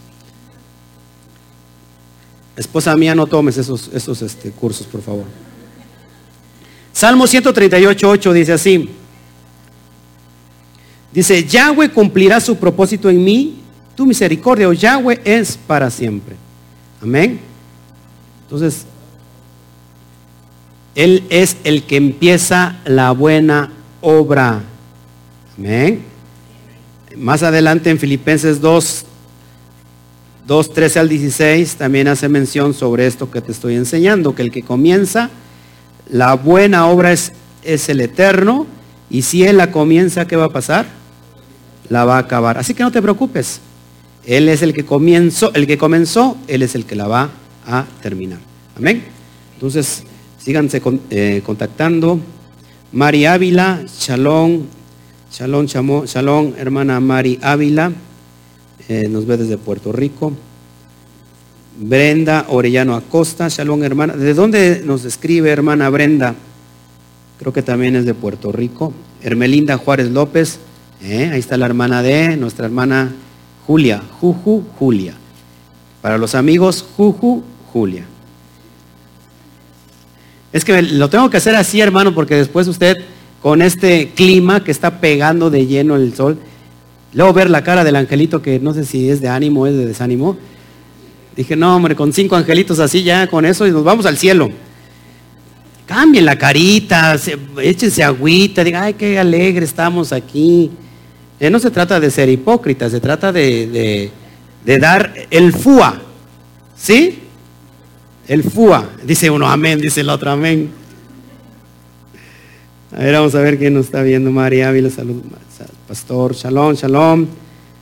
Esposa mía, no tomes esos, esos este, cursos, por favor. Salmo 138, 8 dice así. Dice, Yahweh cumplirá su propósito en mí, tu misericordia, o Yahweh es para siempre. Amén. Entonces, Él es el que empieza la buena obra. Amén. Más adelante en Filipenses 2, 2, 13 al 16 también hace mención sobre esto que te estoy enseñando, que el que comienza la buena obra es, es el eterno y si él la comienza, ¿qué va a pasar? La va a acabar. Así que no te preocupes. Él es el que comenzó, el que comenzó, él es el que la va a terminar. Amén. Entonces, síganse eh, contactando. Mari Ávila, Shalom, Shalom, Shalom, hermana Mari Ávila, eh, nos ve desde Puerto Rico. Brenda Orellano Acosta, Shalom, hermana. ¿De dónde nos escribe hermana Brenda? Creo que también es de Puerto Rico. Hermelinda Juárez López, eh, ahí está la hermana de nuestra hermana Julia, Juju Julia. Para los amigos, Juju Julia. Es que lo tengo que hacer así, hermano, porque después usted, con este clima que está pegando de lleno el sol, luego ver la cara del angelito, que no sé si es de ánimo o es de desánimo. Dije, no, hombre, con cinco angelitos así ya, con eso, y nos vamos al cielo. Cambien la carita, échense agüita, digan, ay, qué alegre estamos aquí. Eh, no se trata de ser hipócrita, se trata de, de dar el FUA. ¿Sí? El FUA. Dice uno amén, dice el otro amén. A ver, vamos a ver quién nos está viendo. María Ávila, salud, pastor, shalom, shalom.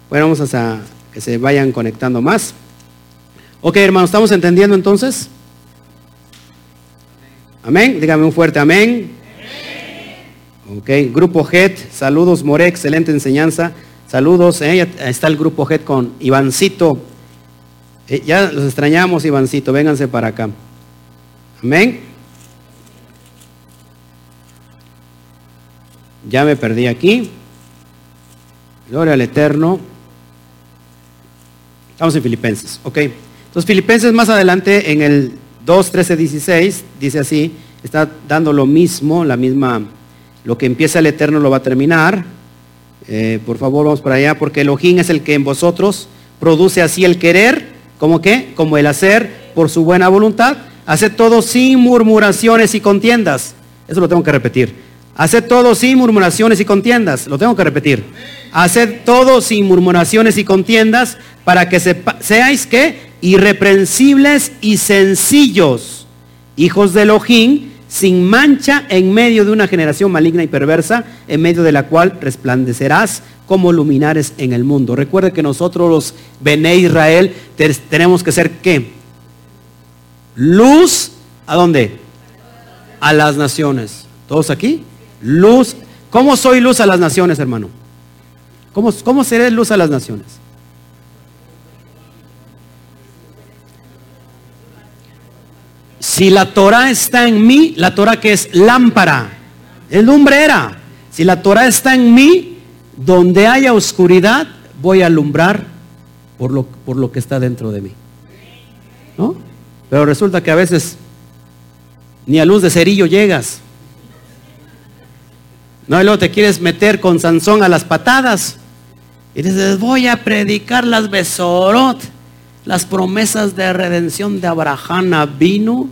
Bueno, vamos a que se vayan conectando más. Ok, hermanos, ¿estamos entendiendo entonces? Amén. Dígame un fuerte amén. Ok, grupo JET, saludos More, excelente enseñanza. Saludos, eh, está el grupo JET con Ivancito. Eh, ya los extrañamos, Ivancito, vénganse para acá. Amén. Ya me perdí aquí. Gloria al Eterno. Estamos en Filipenses, ok. Entonces Filipenses más adelante en el 2, 13, 16, dice así, está dando lo mismo, la misma, lo que empieza el Eterno lo va a terminar. Eh, por favor, vamos para allá, porque Elohim es el que en vosotros produce así el querer ¿Cómo qué? Como el hacer por su buena voluntad. Haced todo sin murmuraciones y contiendas. Eso lo tengo que repetir. Haced todo sin murmuraciones y contiendas. Lo tengo que repetir. Haced todo sin murmuraciones y contiendas para que seáis que irreprensibles y sencillos, hijos de Elohim, sin mancha en medio de una generación maligna y perversa, en medio de la cual resplandecerás como luminares en el mundo. Recuerde que nosotros los Bene Israel tenemos que ser qué? Luz, ¿a dónde? A las naciones. ¿Todos aquí? Luz. ¿Cómo soy luz a las naciones, hermano? ¿Cómo, cómo seré luz a las naciones? Si la Torah está en mí, la Torah que es lámpara, es lumbrera. Si la Torah está en mí, donde haya oscuridad, voy a alumbrar por lo, por lo que está dentro de mí. ¿No? Pero resulta que a veces ni a luz de cerillo llegas. No, luego te quieres meter con Sansón a las patadas. Y dices, voy a predicar las besorot, las promesas de redención de Abraham vino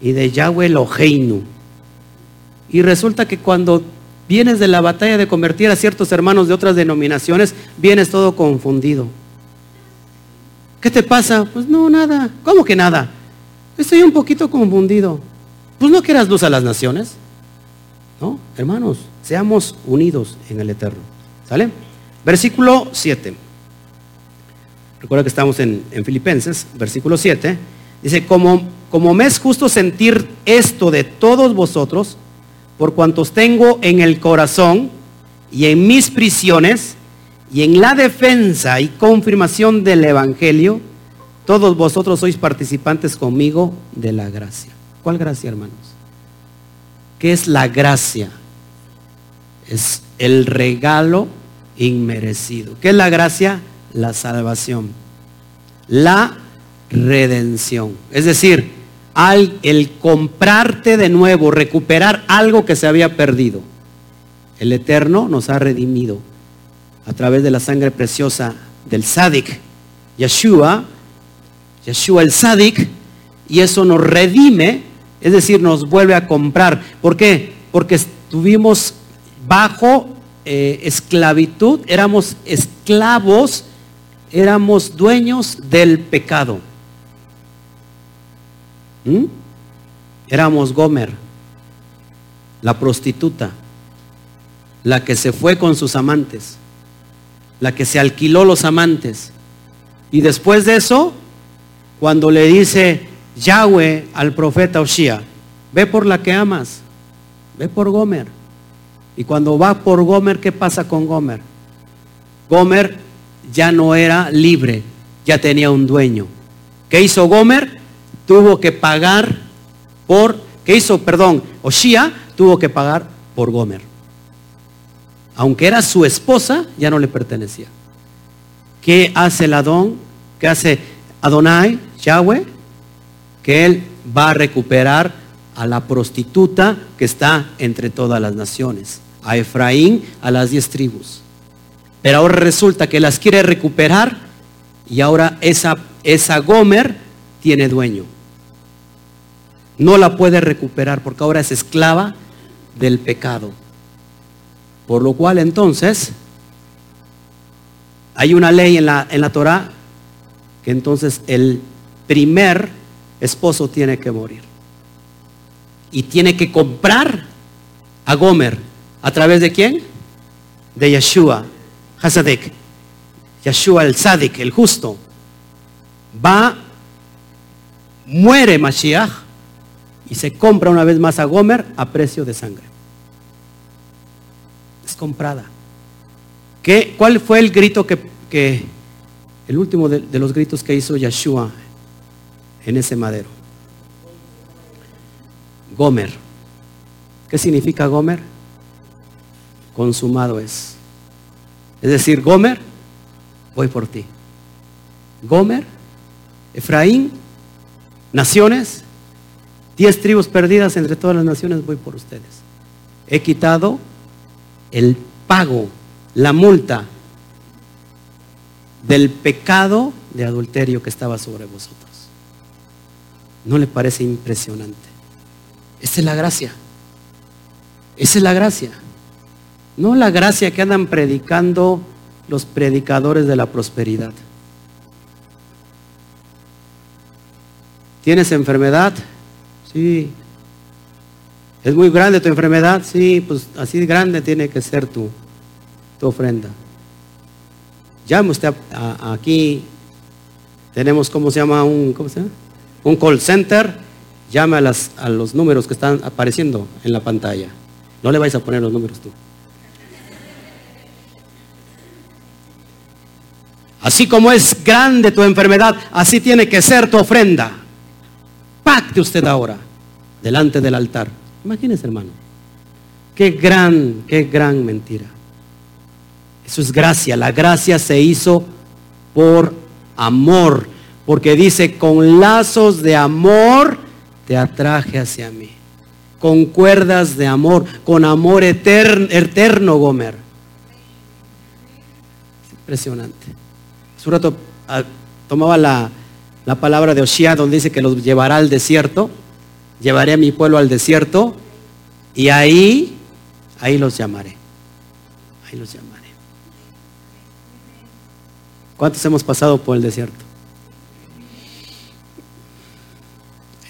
y de Yahweh Eloheinu. Y resulta que cuando vienes de la batalla de convertir a ciertos hermanos de otras denominaciones, vienes todo confundido. ¿Qué te pasa? Pues no, nada. ¿Cómo que nada? Estoy un poquito confundido. Pues no quieras luz a las naciones. No, hermanos, seamos unidos en el Eterno. ¿Sale? Versículo 7. Recuerda que estamos en, Filipenses, versículo 7. Dice, como, como me es justo sentir esto de todos vosotros, por cuantos tengo en el corazón y en mis prisiones y en la defensa y confirmación del Evangelio, todos vosotros sois participantes conmigo de la gracia. ¿Cuál gracia, hermanos? ¿Qué es la gracia? Es el regalo inmerecido. ¿Qué es la gracia? La salvación. La redención. Es decir, al el comprarte de nuevo, recuperar algo que se había perdido. El Eterno nos ha redimido a través de la sangre preciosa del Sadik, Yeshua, Yeshua el Sadik, y eso nos redime, es decir, nos vuelve a comprar. ¿Por qué? Porque estuvimos bajo eh, esclavitud, éramos esclavos éramos dueños del pecado. ¿Mm? Éramos Gomer, la prostituta, la que se fue con sus amantes, la que se alquiló los amantes. Y después de eso, cuando le dice Yahweh al profeta Oshia, ve por la que amas, ve por Gomer. Y cuando va por Gomer, ¿qué pasa con Gomer? Gomer ya no era libre, ya tenía un dueño. ¿Qué hizo Gomer? Tuvo que pagar por, ¿qué hizo? Perdón, Oshia tuvo que pagar por Gomer. Aunque era su esposa, ya no le pertenecía. ¿Qué hace el Adón? ¿Qué hace Adonai, Yahweh? Que él va a recuperar a la prostituta que está entre todas las naciones, a Efraín, a las diez tribus. Pero ahora resulta que las quiere recuperar y ahora esa, esa Gomer tiene dueño. No la puede recuperar porque ahora es esclava del pecado. Por lo cual entonces hay una ley en la, en la Torah que entonces el primer esposo tiene que morir. Y tiene que comprar a Gomer. ¿A través de quién? De Yeshua, Hasadik. Yeshua el Sadik, el justo. Va, muere Mashiach y se compra una vez más a Gomer a precio de sangre. Es comprada. ¿Qué, ¿Cuál fue el grito que, el último de, de los gritos que hizo Yeshua en ese madero? Gomer. ¿Qué significa Gomer? Consumado es. Es decir, Gomer, voy por ti. Gomer, Efraín, naciones, diez tribus perdidas entre todas las naciones, voy por ustedes. He quitado el pago, la multa del pecado de adulterio que estaba sobre vosotros. ¿No le parece impresionante? Esa es la gracia. Esa es la gracia. No la gracia que andan predicando los predicadores de la prosperidad. ¿Tienes enfermedad? Sí. ¿Es muy grande tu enfermedad? Sí, pues así grande tiene que ser tu, ofrenda. Llame usted aquí. Tenemos, ¿cómo se llama? Un, ¿cómo se llama? Un call center. Llame a, a los números que están apareciendo en la pantalla. No le vais a poner los números tú. Así como es grande tu enfermedad, así tiene que ser tu ofrenda. Pacte usted ahora delante del altar. Imagínese, hermano. Qué gran, qué gran mentira. Eso es gracia. La gracia se hizo por amor. Porque dice, con lazos de amor te atraje hacia mí. Con cuerdas de amor, con amor eterno, eterno Gomer. impresionante. Hace ah, tomaba la, la palabra de Oshia donde dice que los llevará al desierto. Llevaré a mi pueblo al desierto y ahí, ahí los llamaré. Ahí los llamaré. ¿Cuántos hemos pasado por el desierto?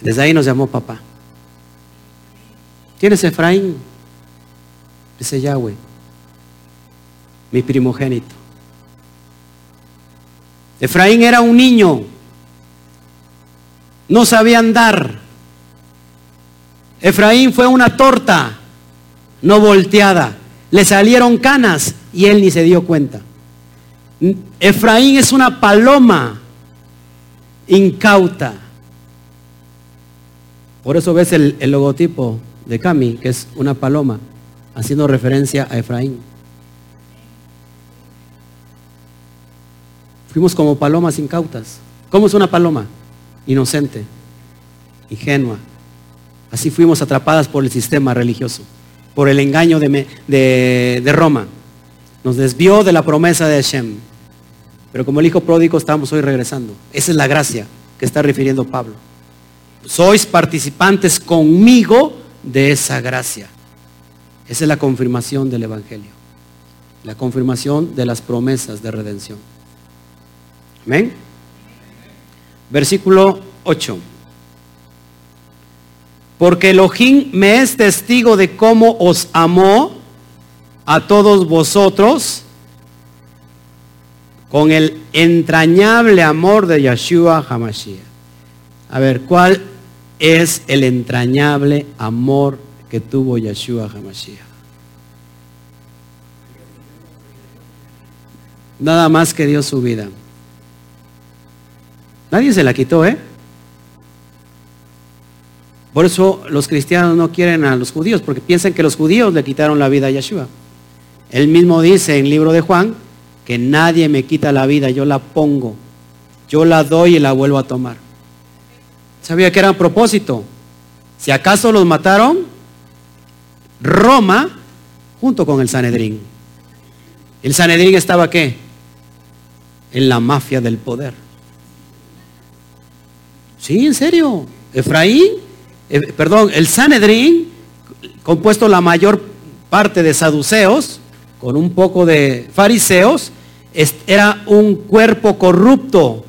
Desde ahí nos llamó papá. ¿Tienes Efraín? Dice Yahweh, mi primogénito. Efraín era un niño, no sabía andar. Efraín fue una torta, no volteada. Le salieron canas y él ni se dio cuenta. Efraín es una paloma incauta. Por eso ves el, el logotipo de Cami, que es una paloma, haciendo referencia a Efraín. Fuimos como palomas incautas. ¿Cómo es una paloma? Inocente, ingenua. Así fuimos atrapadas por el sistema religioso, por el engaño de, de, Roma. Nos desvió de la promesa de Hashem. Pero como el hijo pródigo estamos hoy regresando. Esa es la gracia que está refiriendo Pablo. Sois participantes conmigo de esa gracia. Esa es la confirmación del Evangelio. La confirmación de las promesas de redención. Versículo 8. Porque Elohim me es testigo de cómo os amó a todos vosotros con el entrañable amor de Yeshua Hamashiach. A ver, ¿cuál es el entrañable amor que tuvo Yeshua Hamashiach? Nada más que dio su vida. Nadie se la quitó, ¿eh? Por eso los cristianos no quieren a los judíos, porque piensan que los judíos le quitaron la vida a Yeshua. Él mismo dice en el libro de Juan que nadie me quita la vida, yo la pongo, yo la doy y la vuelvo a tomar. Sabía que era a propósito. Si acaso los mataron, Roma junto con el Sanedrín. ¿El Sanedrín estaba qué? En la mafia del poder. Sí, en serio. Efraín, eh, perdón, el Sanedrín, compuesto la mayor parte de saduceos, con un poco de fariseos, era un cuerpo corrupto,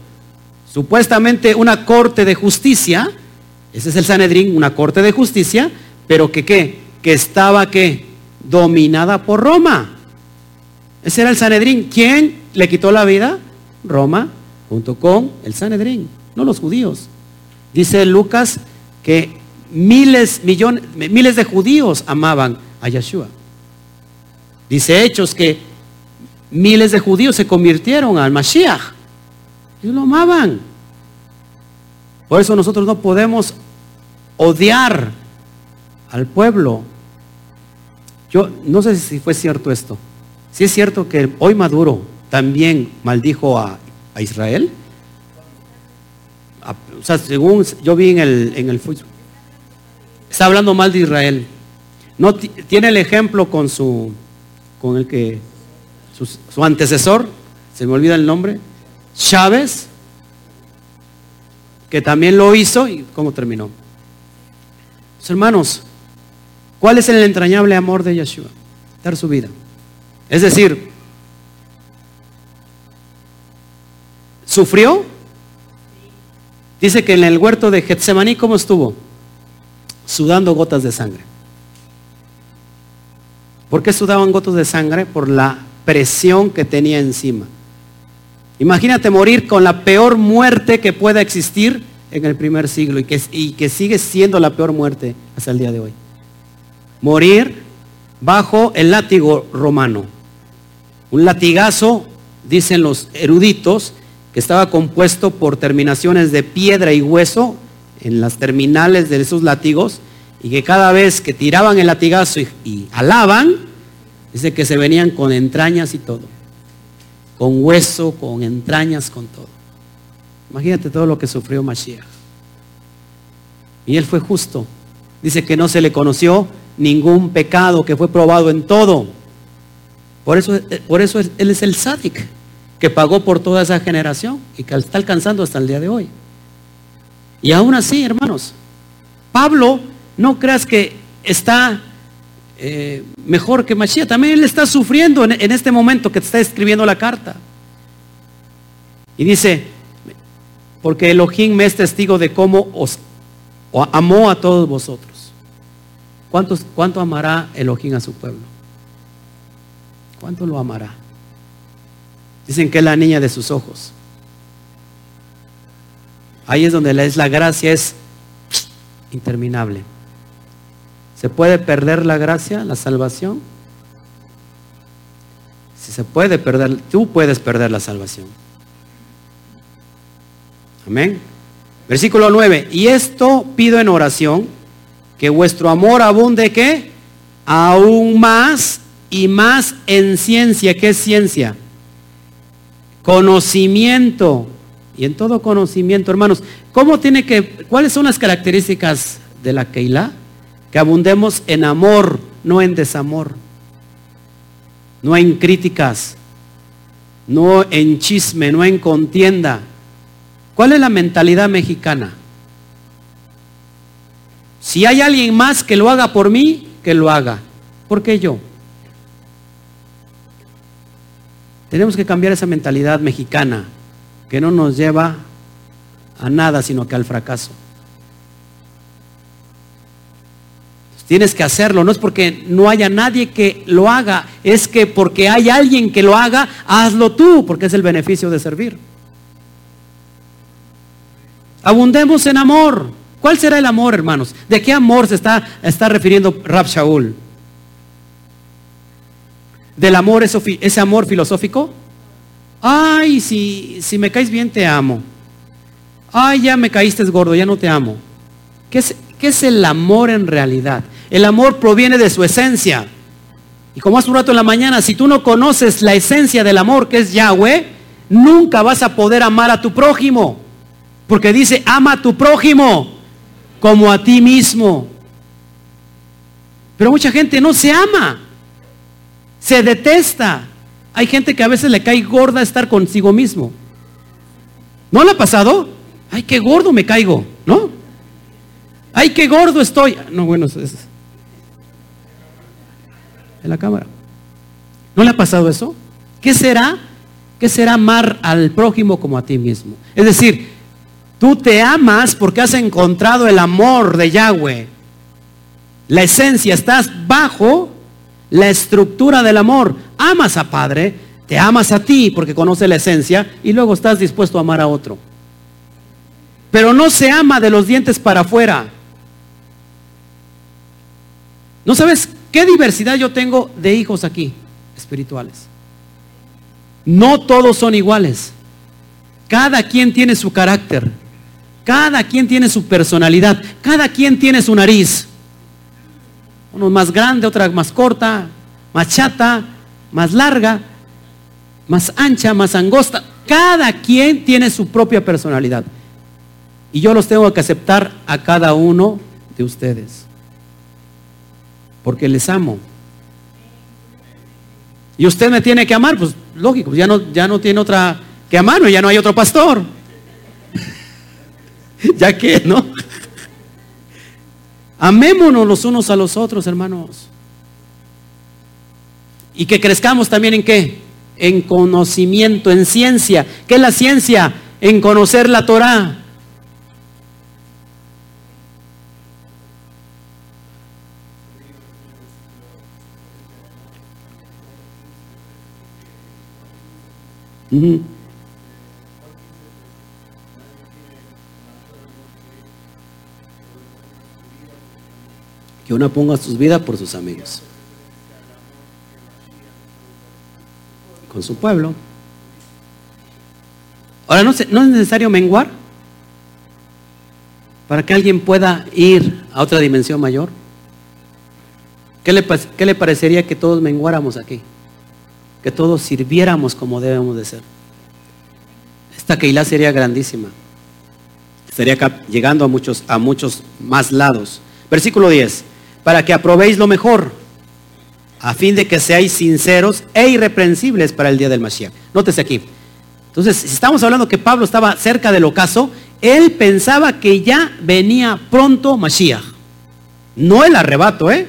supuestamente una corte de justicia, ese es el Sanedrín, una corte de justicia, pero que qué, que estaba qué, dominada por Roma. Ese era el Sanedrín. ¿Quién le quitó la vida? Roma, junto con el Sanedrín, no los judíos. Dice Lucas que miles, millones, miles de judíos amaban a Yeshua. Dice Hechos que miles de judíos se convirtieron al Mashiach. Ellos lo amaban. Por eso nosotros no podemos odiar al pueblo. Yo no sé si fue cierto esto. Si es cierto que hoy Maduro también maldijo a, Israel. O sea, según yo vi en el, en el está hablando mal de Israel. No tiene el ejemplo con su con el que su, antecesor, se me olvida el nombre, Chávez, que también lo hizo y cómo terminó. hermanos, ¿cuál es el entrañable amor de Yeshua? Dar su vida. Es decir, ¿sufrió? Dice que en el huerto de Getsemaní, ¿cómo estuvo? Sudando gotas de sangre. ¿Por qué sudaban gotas de sangre? Por la presión que tenía encima. Imagínate morir con la peor muerte que pueda existir en el primer siglo y que, y que sigue siendo la peor muerte hasta el día de hoy. Morir bajo el látigo romano. Un latigazo, dicen los eruditos, estaba compuesto por terminaciones de piedra y hueso en las terminales de esos látigos y que cada vez que tiraban el latigazo y, alaban, dice que se venían con entrañas y todo, con hueso, con entrañas, con todo. Imagínate todo lo que sufrió Mashiach. Y él fue justo. Dice que no se le conoció ningún pecado, que fue probado en todo. Por eso, por eso él es el sádic que pagó por toda esa generación y que está alcanzando hasta el día de hoy. Y aún así, hermanos, Pablo no creas que está eh, mejor que Mashiach. También él está sufriendo en, este momento que está escribiendo la carta. Y dice, porque Elohim me es testigo de cómo os amó a todos vosotros. ¿Cuántos, ¿Cuánto amará Elohim a su pueblo? ¿Cuánto lo amará? Dicen que es la niña de sus ojos. Ahí es donde es la gracia es interminable. ¿Se puede perder la gracia, la salvación? Si se puede perder, tú puedes perder la salvación. Amén. Versículo 9. Y esto pido en oración, que vuestro amor abunde que aún más y más en ciencia. ¿Qué es ciencia? Conocimiento. Y en todo conocimiento, hermanos, ¿cómo tiene que, cuáles son las características de la Keilah? Que abundemos en amor, no en desamor. No en críticas, no en chisme, no en contienda. ¿Cuál es la mentalidad mexicana? Si hay alguien más que lo haga por mí, que lo haga. ¿Por qué yo? Tenemos que cambiar esa mentalidad mexicana. que no nos lleva a nada, sino que al fracaso. Tienes que hacerlo, no es porque no haya nadie que lo haga, es que porque hay alguien que lo haga, hazlo tú, porque es el beneficio de servir. Abundemos en amor. ¿Cuál será el amor, hermanos? ¿De qué amor se está, está refiriendo Rab Shaul? ¿Del amor, ese amor filosófico? Ay, si, si me caes bien, te amo. Ay, ya me caíste gordo, ya no te amo. ¿Qué es, ¿Qué es el amor en realidad? El amor proviene de su esencia. Y como hace un rato en la mañana, si tú no conoces la esencia del amor que es Yahweh, nunca vas a poder amar a tu prójimo. Porque dice, ama a tu prójimo como a ti mismo. Pero mucha gente no se ama, se detesta. Hay gente que a veces le cae gorda estar consigo mismo. ¿No le ha pasado? Ay, qué gordo me caigo, ¿no? Ay, qué gordo estoy. No, bueno, es, en la cámara. ¿No le ha pasado eso? ¿Qué será? ¿Qué será amar al prójimo como a ti mismo? Es decir, tú te amas porque has encontrado el amor de Yahweh. La esencia, estás bajo la estructura del amor. Amas a Padre, te amas a ti porque conoce la esencia y luego estás dispuesto a amar a otro. Pero no se ama de los dientes para afuera. ¿No sabes ¿Qué diversidad yo tengo de hijos aquí espirituales? No todos son iguales. Cada quien tiene su carácter. Cada quien tiene su personalidad. Cada quien tiene su nariz. Uno más grande, otra más corta, más chata, más larga, más ancha, más angosta. Cada quien tiene su propia personalidad. Y yo los tengo que aceptar a cada uno de ustedes porque les amo. Y usted me tiene que amar, pues lógico, ya no, ya no tiene otra que amarme, ya no hay otro pastor. ya que, ¿no? Amémonos los unos a los otros, hermanos. Y que crezcamos también en qué? En conocimiento, en ciencia. ¿Qué es la ciencia? En conocer la Torah. Que uno ponga sus vidas por sus amigos. Con su pueblo. Ahora, ¿no, es necesario menguar? Para que alguien pueda ir a otra dimensión mayor. ¿Qué le, qué le parecería que todos menguáramos aquí? que todos sirviéramos como debemos de ser. Esta Keilah sería grandísima. Estaría llegando a muchos, a muchos más lados. Versículo 10. Para que aprobéis lo mejor, a fin de que seáis sinceros e irreprensibles para el día del Mashiach. Nótese aquí. Entonces, si estamos hablando que Pablo estaba cerca del ocaso, él pensaba que ya venía pronto Mashiach. No el arrebato, ¿eh?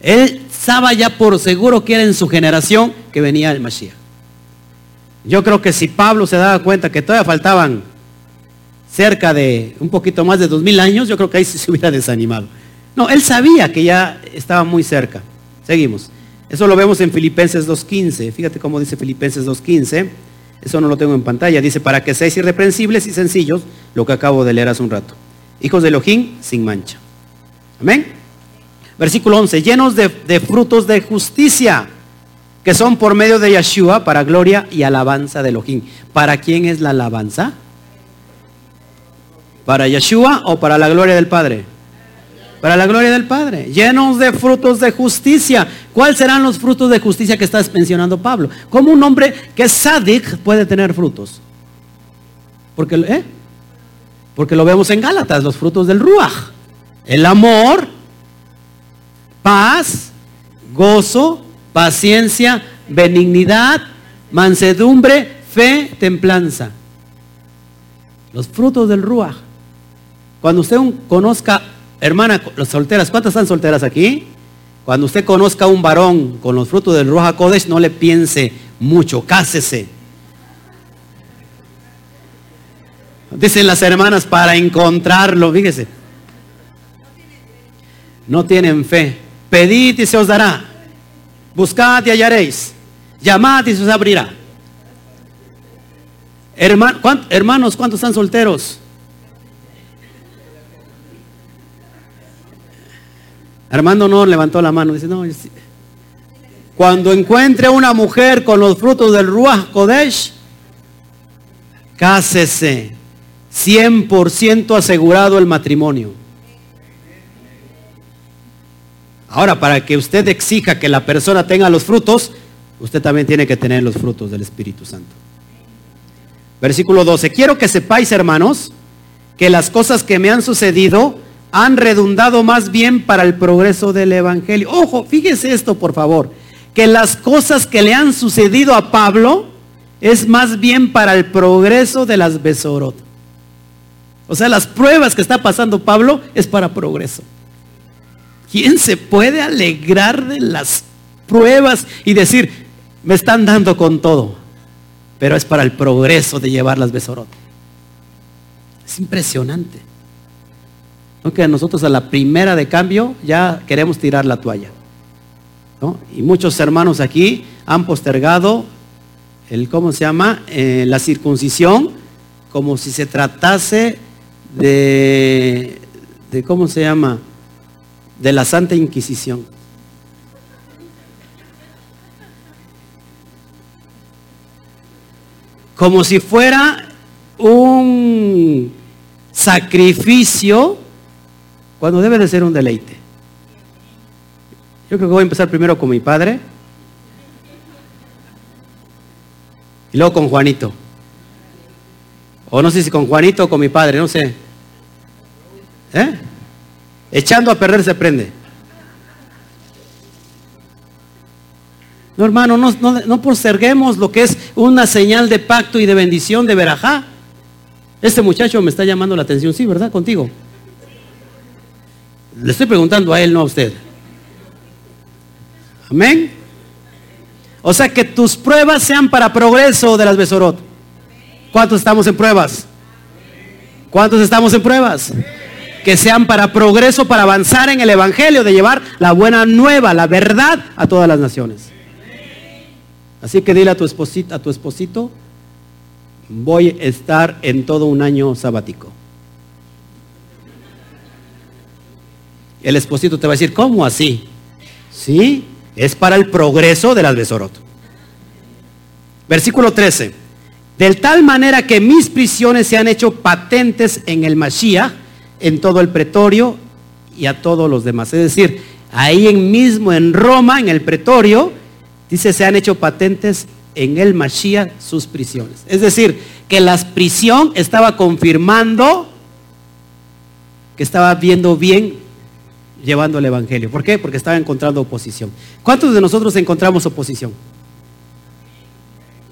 Él estaba ya por seguro que era en su generación que venía el Mashiach. Yo creo que si Pablo se daba cuenta que todavía faltaban cerca de un poquito más de dos mil años, yo creo que ahí se hubiera desanimado. No, él sabía que ya estaba muy cerca. Seguimos. Eso lo vemos en Filipenses 2.15. Fíjate cómo dice Filipenses 2.15. Eso no lo tengo en pantalla. Dice, para que seáis irreprensibles y sencillos, lo que acabo de leer hace un rato. Hijos de Elohim sin mancha. Amén. Versículo 11, llenos de, frutos de justicia, que son por medio de Yeshua para gloria y alabanza de Elohim. ¿Para quién es la alabanza? ¿Para Yeshua o para la gloria del Padre? Para la gloria del Padre. Llenos de frutos de justicia. ¿Cuáles serán los frutos de justicia que estás mencionando Pablo? ¿Cómo un hombre que es sádic puede tener frutos? Porque, ¿eh? Porque lo vemos en Gálatas, los frutos del Ruach. El amor, paz, gozo, paciencia, benignidad, mansedumbre, fe, templanza. Los frutos del Ruach. Cuando usted conozca, hermana, las solteras, ¿cuántas están solteras aquí? Cuando usted conozca a un varón con los frutos del Ruach Kodesh, no le piense mucho, cásese. Dicen las hermanas para encontrarlo, fíjese. No tienen fe. Pedid y se os dará. Buscad y hallaréis. Llamad y se os abrirá. hermanos, ¿cuántos están solteros? Armando no levantó la mano. Dice, no, cuando encuentre una mujer con los frutos del Ruach Kodesh, cásese. 100% asegurado el matrimonio. Ahora, para que usted exija que la persona tenga los frutos, usted también tiene que tener los frutos del Espíritu Santo. Versículo 12. Quiero que sepáis, hermanos, que las cosas que me han sucedido han redundado más bien para el progreso del Evangelio. Ojo, fíjese esto, por favor, que las cosas que le han sucedido a Pablo es más bien para el progreso de las Besorot. O sea, las pruebas que está pasando Pablo es para progreso. ¿Quién se puede alegrar de las pruebas y decir, me están dando con todo? Pero es para el progreso de llevar las Besorot. Es impresionante. Aunque nosotros a la primera de cambio ya queremos tirar la toalla. Y muchos hermanos aquí han postergado el, ¿cómo se llama? Eh, la circuncisión, como si se tratase de, de, ¿cómo se llama? De la Santa Inquisición. Como si fuera un sacrificio cuando debe de ser un deleite. Yo creo que voy a empezar primero con mi padre y luego con Juanito. O no sé si con Juanito o con mi padre, no sé. ¿Eh? Echando a perder se prende. No, hermano, no, no, no posterguemos lo que es una señal de pacto y de bendición de verajá. Este muchacho me está llamando la atención, sí, ¿verdad? Contigo. Le estoy preguntando a él, no a usted. Amén. O sea, que tus pruebas sean para progreso de las Besorot. ¿Cuántos estamos en pruebas? ¿Cuántos estamos en pruebas? Que sean para progreso, para avanzar en el Evangelio, de llevar la buena nueva, la verdad a todas las naciones. Así que dile a tu esposito, a tu esposito, voy a estar en todo un año sabático. El esposito te va a decir, ¿cómo así? Sí, es para el progreso de las. Versículo 13. Del tal manera que mis prisiones se han hecho patentes en el Mashiach, en todo el pretorio y a todos los demás. Es decir, ahí en mismo en Roma, en el pretorio, dice, se han hecho patentes en el Mashiach sus prisiones. Es decir, que la prisión estaba confirmando que estaba viendo bien llevando el Evangelio. ¿Por qué? Porque estaba encontrando oposición. ¿Cuántos de nosotros encontramos oposición?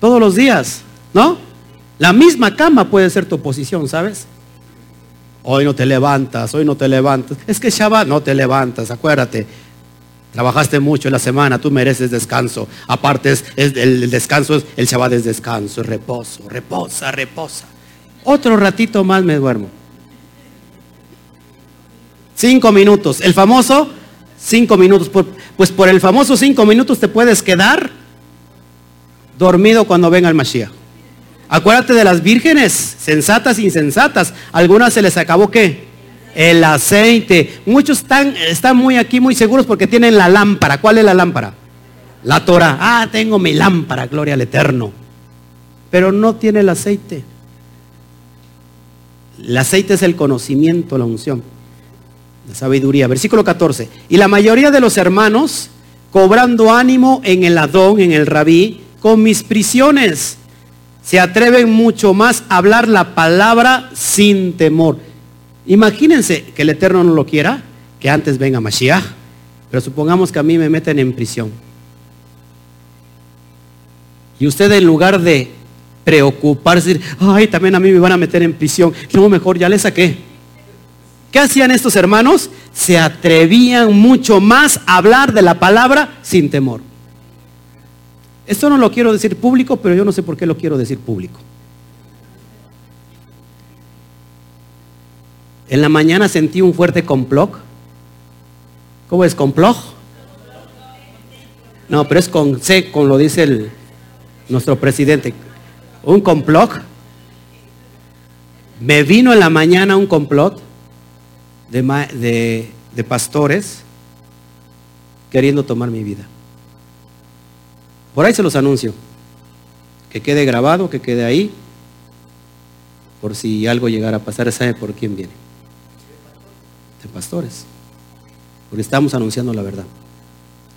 Todos los días, ¿no? La misma cama puede ser tu oposición, ¿sabes? Hoy no te levantas, hoy no te levantas. Es que Shabbat no te levantas, acuérdate. Trabajaste mucho en la semana, tú mereces descanso. Aparte, es, el, descanso, el Shabbat es descanso, reposo, reposa, reposa. Otro ratito más me duermo. Cinco minutos. El famoso, cinco minutos. Pues por el famoso cinco minutos te puedes quedar dormido cuando venga el Mashiach. Acuérdate de las vírgenes, sensatas insensatas. Algunas se les acabó qué? El aceite. Muchos están, están muy aquí, muy seguros porque tienen la lámpara. ¿Cuál es la lámpara? La Torah. Ah, tengo mi lámpara, gloria al Eterno. Pero no tiene el aceite. El aceite es el conocimiento, la unción la sabiduría. Versículo 14. Y la mayoría de los hermanos, cobrando ánimo en el Adón, en el Rabí, con mis prisiones, se atreven mucho más a hablar la palabra sin temor. Imagínense que el Eterno no lo quiera, que antes venga Mashiach, pero supongamos que a mí me meten en prisión. Y usted en lugar de preocuparse, ay, también a mí me van a meter en prisión, no, mejor ya le saqué. ¿Qué hacían estos hermanos? Se atrevían mucho más a hablar de la palabra sin temor. Esto no lo quiero decir público, pero yo no sé por qué lo quiero decir público. En la mañana sentí un fuerte complot. ¿Cómo es complot? No, pero es con C, con lo dice el, nuestro presidente. Un complot. Me vino en la mañana un complot de, de, pastores queriendo tomar mi vida. Por ahí se los anuncio. Que quede grabado, que quede ahí. Por si algo llegara a pasar, sabe por quién viene. De pastores. Porque estamos anunciando la verdad.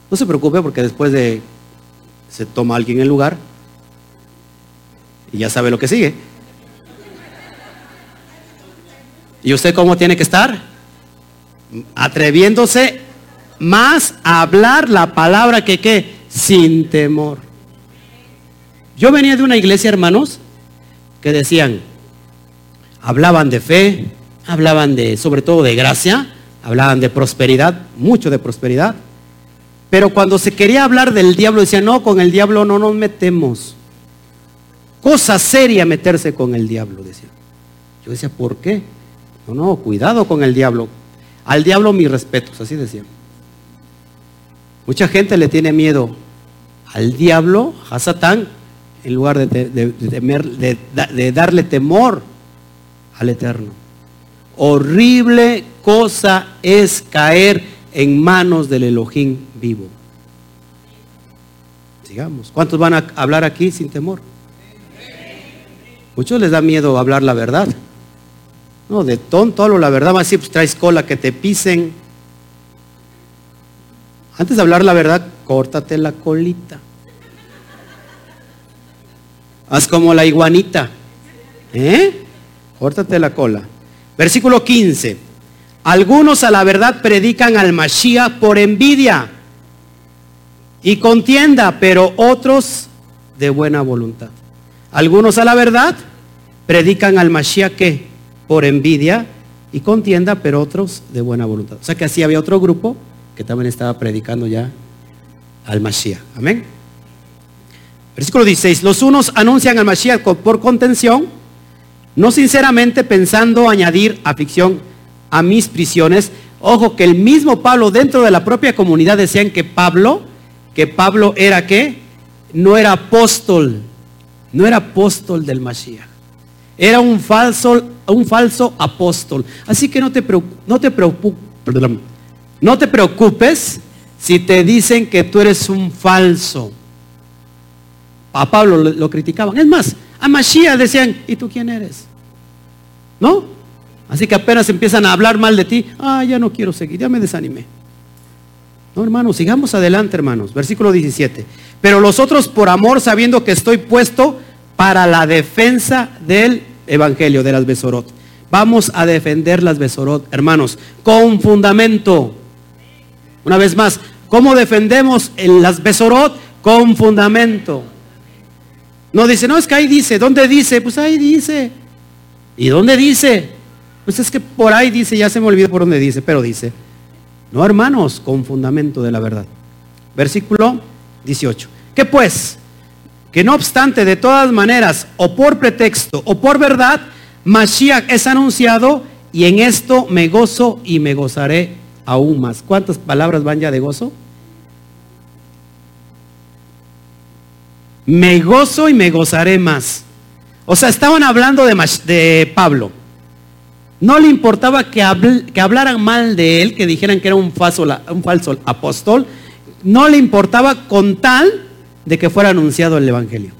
No se preocupe porque después de se toma alguien el lugar y ya sabe lo que sigue. ¿Y usted cómo tiene que estar? Atreviéndose más a hablar la palabra que qué, sin temor. Yo venía de una iglesia, hermanos, que decían, hablaban de fe, hablaban de, sobre todo de gracia, hablaban de prosperidad, mucho de prosperidad. Pero cuando se quería hablar del diablo, decían, no, con el diablo no nos metemos. Cosa seria meterse con el diablo, decía. Yo decía, ¿por qué? No, no, cuidado con el diablo. Al diablo mis respetos, así decían. Mucha gente le tiene miedo al diablo, a Satán, en lugar de, de darle temor al Eterno. Horrible cosa es caer en manos del Elohim vivo. Sigamos. ¿Cuántos van a hablar aquí sin temor? Muchos les da miedo hablar la verdad. No, de tonto la verdad, más si pues, traes cola que te pisen. Antes de hablar la verdad, córtate la colita. Haz como la iguanita. ¿Eh? Córtate la cola. Versículo 15. Algunos a la verdad predican al Mashiach por envidia y contienda, pero otros de buena voluntad. Algunos a la verdad predican al Mashiach que por envidia y contienda, pero otros de buena voluntad. O sea que así había otro grupo que también estaba predicando ya al Mashiach. Amén. Versículo 16. Los unos anuncian al Mashiach por contención, no sinceramente pensando añadir aflicción a mis prisiones. Ojo que el mismo Pablo dentro de la propia comunidad decían que Pablo, que Pablo era qué? No era apóstol, no era apóstol del Mashiach. Era un falso, un falso apóstol. Así que no te, no te, no te preocupes si te dicen que tú eres un falso. A Pablo lo, criticaban. Es más, a Mashiach decían, ¿y tú quién eres? ¿No? Así que apenas empiezan a hablar mal de ti, ah, ya no quiero seguir, ya me desanimé. No, hermanos, sigamos adelante, hermanos. Versículo 17. Pero los otros por amor, sabiendo que estoy puesto para la defensa del evangelio, de las Besorot. Vamos a defender las Besorot, hermanos, con fundamento. Una vez más, ¿cómo defendemos las Besorot? Con fundamento. No dice, no, es que ahí dice. ¿Dónde dice? Pues ahí dice. ¿Y dónde dice? Pues es que por ahí dice, ya se me olvidó por dónde dice, pero dice. No, hermanos, con fundamento de la verdad. Versículo 18. ¿Qué pues? Que no obstante, de todas maneras, o por pretexto o por verdad, Mashiach es anunciado y en esto me gozo y me gozaré aún más. ¿Cuántas palabras van ya de gozo? Me gozo y me gozaré más. O sea, estaban hablando de, de Pablo. No le importaba que, que, hablaran mal de él, que dijeran que era un falso, un falso apóstol. No le importaba con tal de que fuera anunciado el Evangelio.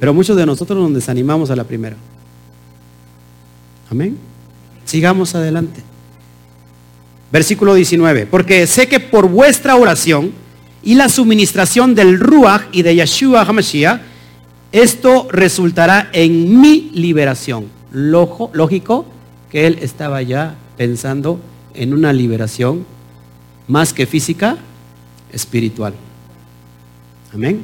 Pero muchos de nosotros nos desanimamos a la primera. Amén. Sigamos adelante. Versículo 19. Porque sé que por vuestra oración y la suministración del Ruach y de Yeshua HaMashiach, esto resultará en mi liberación. Lógico que él estaba ya pensando en una liberación más que física, espiritual. Amén.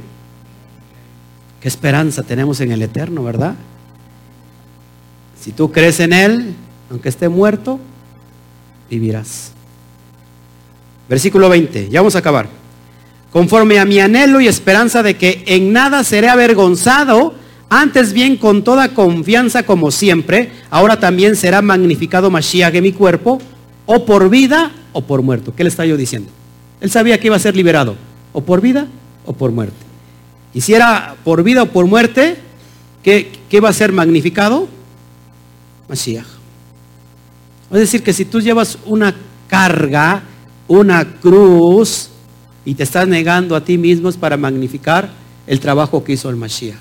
Qué esperanza tenemos en el eterno, ¿verdad? Si tú crees en Él, aunque esté muerto, vivirás. Versículo 20, ya vamos a acabar. Conforme a mi anhelo y esperanza de que en nada seré avergonzado, Antes bien, con toda confianza como siempre, ahora también será magnificado Mashiach en mi cuerpo, o por vida o por muerto. ¿Qué le está yo diciendo? Él sabía que iba a ser liberado, o por vida o por muerte. Y si era por vida o por muerte, ¿qué, qué va a ser magnificado? Mashiach. Es decir, que si tú llevas una carga, una cruz, y te estás negando a ti mismo es para magnificar el trabajo que hizo el Mashiach.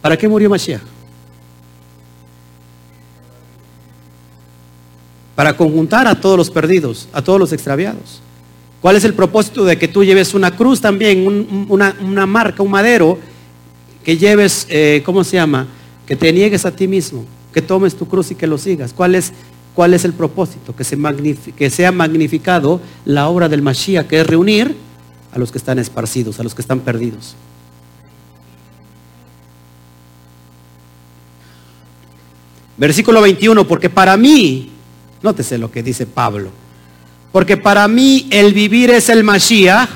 ¿Para qué murió Mashiach? Para conjuntar a todos los perdidos, a todos los extraviados. ¿Cuál es el propósito de que tú lleves una cruz también, una, marca, un madero, que lleves, eh, ¿cómo se llama? Que te niegues a ti mismo, que tomes tu cruz y que lo sigas. ¿Cuál es, cuál es el propósito? Que, se que sea magnificado la obra del Mashiach, que es reunir a los que están esparcidos, a los que están perdidos. Versículo 21, porque para mí, nótese lo que dice Pablo, porque para mí el vivir es el Mashiach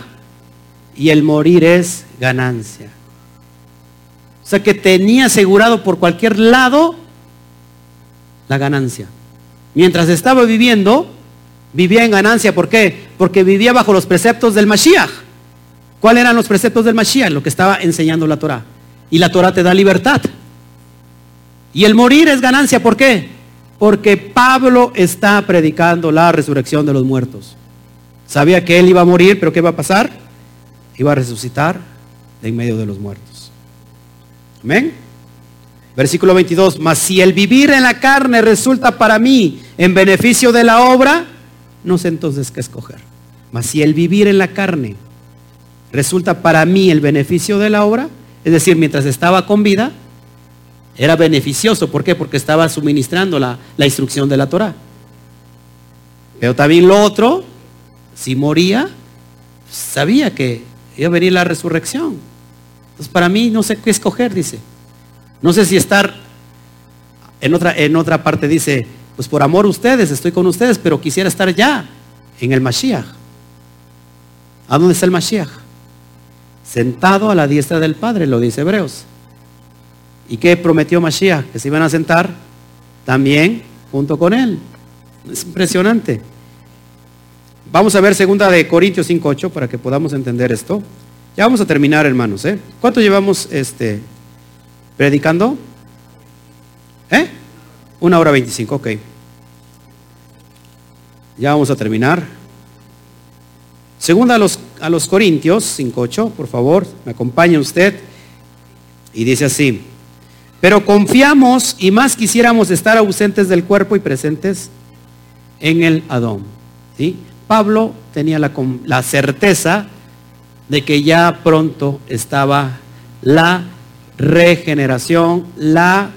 y el morir es ganancia. O sea que tenía asegurado por cualquier lado la ganancia. Mientras estaba viviendo, vivía en ganancia. ¿Por qué? Porque vivía bajo los preceptos del Mashiach. ¿Cuáles eran los preceptos del Mashiach? Lo que estaba enseñando la Torah. Y la Torah te da libertad. Y el morir es ganancia, ¿por qué? Porque Pablo está predicando la resurrección de los muertos. Sabía que él iba a morir, pero ¿qué va a pasar? Iba a resucitar de en medio de los muertos. Amén. Versículo 22, mas si el vivir en la carne resulta para mí en beneficio de la obra, no sé entonces qué escoger. Mas si el vivir en la carne resulta para mí el beneficio de la obra, es decir, mientras estaba con vida, era beneficioso. ¿Por qué? Porque estaba suministrando la, instrucción de la Torah. Pero también lo otro, si moría, sabía que iba a venir la resurrección. Entonces para mí no sé qué escoger, dice. No sé si estar, en otra, en otra parte dice, pues por amor a ustedes, estoy con ustedes, pero quisiera estar ya en el Mashiach. ¿A dónde está el Mashiach? Sentado a la diestra del Padre, lo dice Hebreos. ¿Y qué prometió Mashiach? Que se iban a sentar también junto con él. Es impresionante. Vamos a ver segunda de Corintios 5.8 para que podamos entender esto. Ya vamos a terminar, hermanos. ¿eh? ¿Cuánto llevamos este, predicando? ¿Eh? Una hora veinticinco, ok. Ya vamos a terminar. Segunda a los, a los Corintios 5.8, por favor, me acompaña usted. Y dice así. Pero confiamos y más quisiéramos estar ausentes del cuerpo y presentes en el Adón. ¿sí? Pablo tenía la, la certeza de que ya pronto estaba la regeneración, la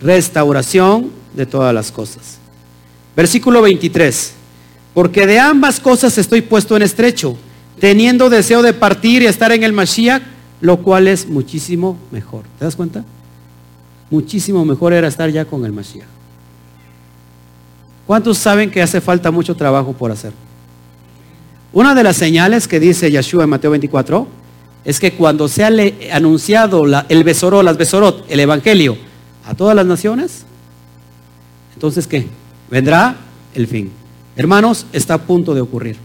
restauración de todas las cosas. Versículo 23. Porque de ambas cosas estoy puesto en estrecho, teniendo deseo de partir y estar en el Mashiach, lo cual es muchísimo mejor. ¿Te das cuenta? Muchísimo mejor era estar ya con el Mashiach. ¿Cuántos saben que hace falta mucho trabajo por hacer? Una de las señales que dice Yeshua en Mateo 24 es que cuando se ha anunciado el besorot, las besorot, el evangelio a todas las naciones, entonces ¿qué? Vendrá el fin. Hermanos, está a punto de ocurrir.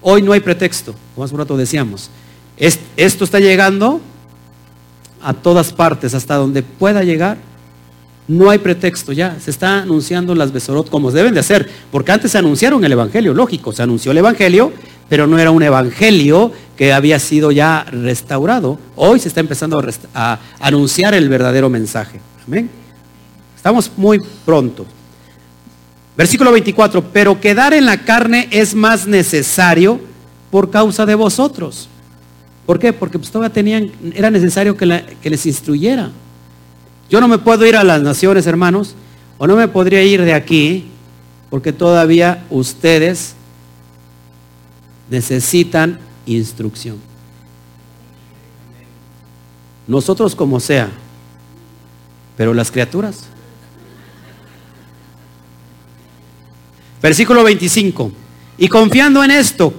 Hoy no hay pretexto, como hace un rato decíamos. esto está llegando a todas partes, hasta donde pueda llegar. No hay pretexto ya, se está anunciando las Besorot como deben de hacer, porque antes se anunciaron el Evangelio, lógico, se anunció el Evangelio, pero no era un Evangelio que había sido ya restaurado. Hoy se está empezando a, a anunciar el verdadero mensaje. Amén. Estamos muy pronto. Versículo 24, pero quedar en la carne es más necesario por causa de vosotros. ¿Por qué? Porque pues todavía tenían, era necesario que, les instruyera. Yo no me puedo ir a las naciones, hermanos, o no me podría ir de aquí, porque todavía ustedes necesitan instrucción. Nosotros como sea, pero las criaturas. Versículo 25. Y confiando en esto,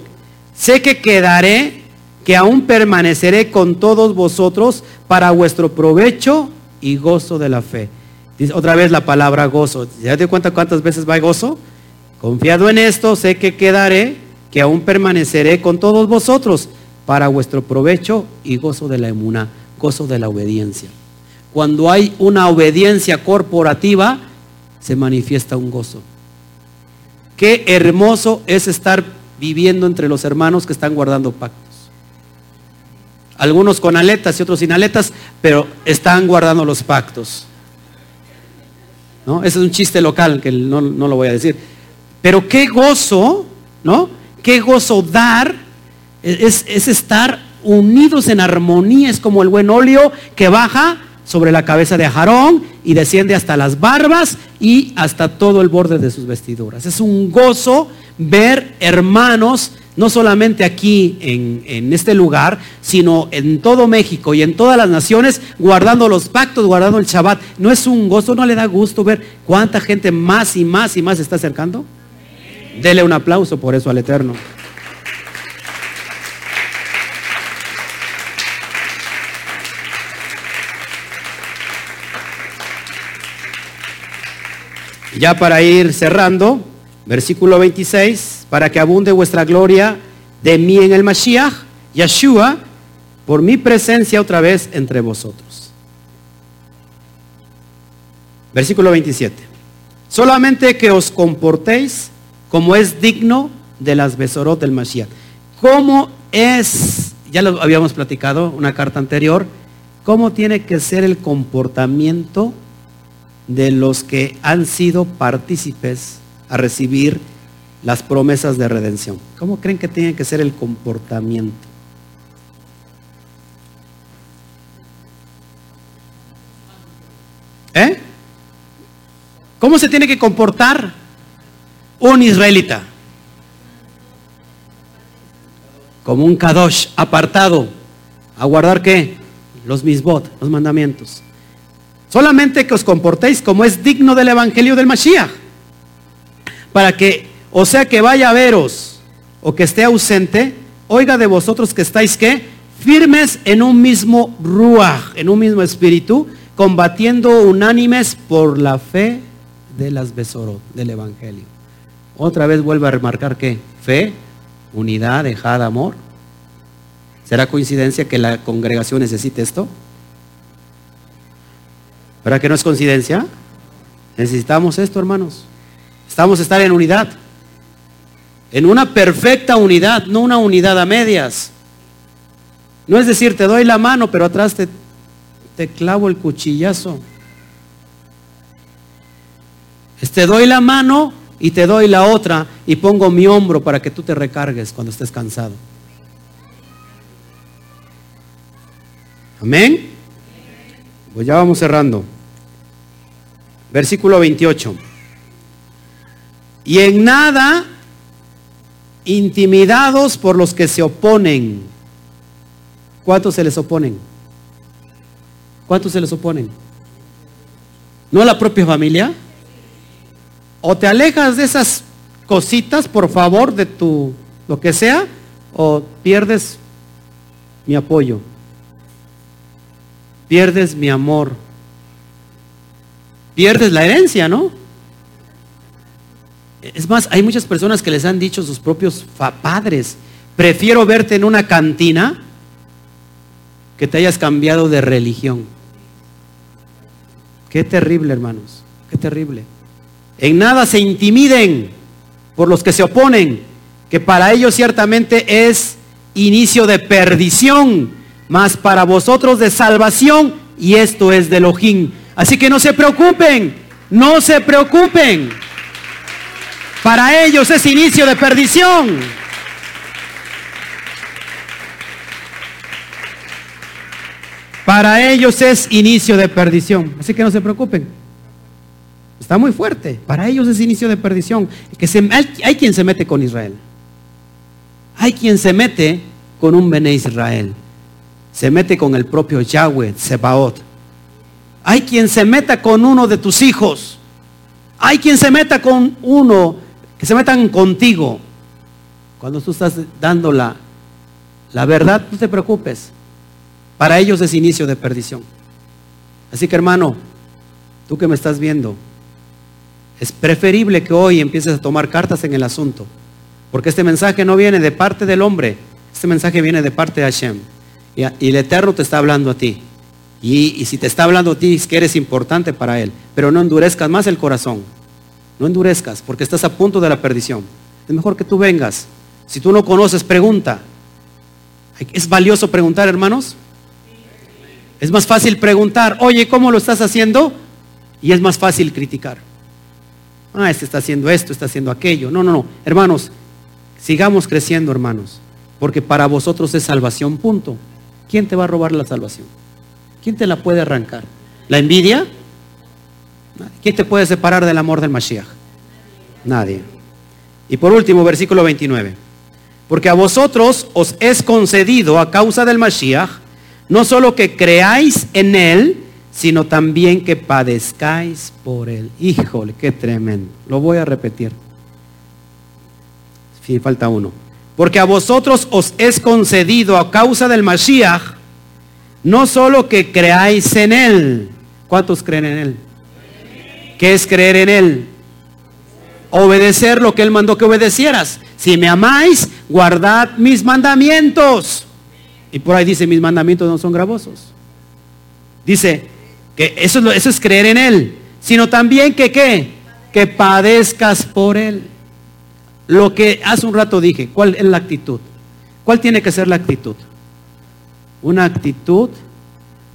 sé que quedaré que aún permaneceré con todos vosotros para vuestro provecho y gozo de la fe. Dice otra vez la palabra gozo. ¿Ya te cuenta cuántas veces va gozo? Confiado en esto, sé que quedaré, que aún permaneceré con todos vosotros para vuestro provecho y gozo de la emuna, gozo de la obediencia. Cuando hay una obediencia corporativa, se manifiesta un gozo. Qué hermoso es estar viviendo entre los hermanos que están guardando pactos. Algunos con aletas y otros sin aletas, pero están guardando los pactos. ¿No? Ese es un chiste local que no, no lo voy a decir. Pero qué gozo, ¿no? Qué gozo dar es, es estar unidos en armonía. Es como el buen óleo que baja sobre la cabeza de Aarón y desciende hasta las barbas y hasta todo el borde de sus vestiduras. Es un gozo ver hermanos, no solamente aquí en, en, este lugar, sino en todo México y en todas las naciones, guardando los pactos, guardando el Shabbat. ¿No es un gozo? ¿No le da gusto ver cuánta gente más y más y más se está acercando? Dele un aplauso por eso al Eterno. Ya para ir cerrando, versículo 26, para que abunde vuestra gloria de mí en el Mashiach, Yeshua, por mi presencia otra vez entre vosotros. Versículo 27. Solamente que os comportéis como es digno de las besorot del Mashiach. ¿Cómo es, ya lo habíamos platicado, una carta anterior, cómo tiene que ser el comportamiento de los que han sido partícipes a recibir las promesas de redención? ¿Cómo creen que tiene que ser el comportamiento? ¿Eh? ¿Cómo se tiene que comportar un israelita? Como un kadosh apartado. ¿A guardar qué? Los misbot, los mandamientos. Solamente que os comportéis como es digno del evangelio del Mashiach. Para que, o sea que vaya a veros o que esté ausente, oiga de vosotros que estáis que firmes en un mismo ruach, en un mismo espíritu, combatiendo unánimes por la fe de las besorot, del evangelio. Otra vez vuelve a remarcar que fe, unidad, dejada, amor. ¿Será coincidencia que la congregación necesite esto? ¿Verdad que no es coincidencia? Necesitamos esto, hermanos. Estamos a estar en unidad. En una perfecta unidad, no una unidad a medias. No es decir, te doy la mano, pero atrás te, te clavo el cuchillazo. te doy la mano y te doy la otra y pongo mi hombro para que tú te recargues cuando estés cansado. Amén. Pues ya vamos cerrando. Versículo 28. Y en nada intimidados por los que se oponen. ¿Cuántos se les oponen? ¿Cuántos se les oponen? ¿No la propia familia? O te alejas de esas cositas, por favor, de tu lo que sea, o pierdes mi apoyo. Pierdes mi amor pierdes la herencia, ¿no? Es más, hay muchas personas que les han dicho sus propios padres, prefiero verte en una cantina que te hayas cambiado de religión. Qué terrible, hermanos, qué terrible. En nada se intimiden por los que se oponen, que para ellos ciertamente es inicio de perdición, mas para vosotros de salvación, y esto es de Elohim Así que no se preocupen, no se preocupen. Para ellos es inicio de perdición. Para ellos es inicio de perdición. Así que no se preocupen. Está muy fuerte. Para ellos es inicio de perdición. Que hay, quien se mete con Israel. Hay quien se mete con un Bene Israel. Se mete con el propio Yahweh, Sebaot. Hay quien se meta con uno de tus hijos. Hay quien se meta con uno, que se metan contigo. Cuando tú estás dando la, verdad, no te preocupes. Para ellos es inicio de perdición. Así que hermano, tú que me estás viendo, es preferible que hoy empieces a tomar cartas en el asunto. Porque este mensaje no viene de parte del hombre, este mensaje viene de parte de Hashem. Y, el Eterno te está hablando a ti. Y, si te está hablando a ti, es que eres importante para Él. Pero no endurezcas más el corazón. No endurezcas, porque estás a punto de la perdición. Es mejor que tú vengas. Si tú no conoces, pregunta. ¿Es valioso preguntar, hermanos? Es más fácil preguntar, oye, ¿cómo lo estás haciendo? Y es más fácil criticar. Ah, este está haciendo esto, está haciendo aquello. No, no, no. Hermanos, sigamos creciendo, hermanos. Porque para vosotros es salvación, punto. ¿Quién te va a robar la salvación? ¿Quién te la puede arrancar? ¿La envidia? ¿Quién te puede separar del amor del Mashiach? Nadie. Y por último, versículo 29. Porque a vosotros os es concedido a causa del Mashiach no solo que creáis en Él, sino también que padezcáis por Él. Híjole, qué tremendo. Lo voy a repetir. Sí, falta uno. Porque a vosotros os es concedido a causa del Mashiach, no solo que creáis en Él. ¿Cuántos creen en Él? ¿Qué es creer en Él? Obedecer lo que Él mandó que obedecieras. Si me amáis, guardad mis mandamientos. Y por ahí dice, mis mandamientos no son gravosos. Dice que eso es, lo, eso es creer en Él, sino también que qué, que padezcas por Él. Lo que hace un rato dije, ¿cuál es la actitud? ¿Cuál tiene que ser la actitud? Una actitud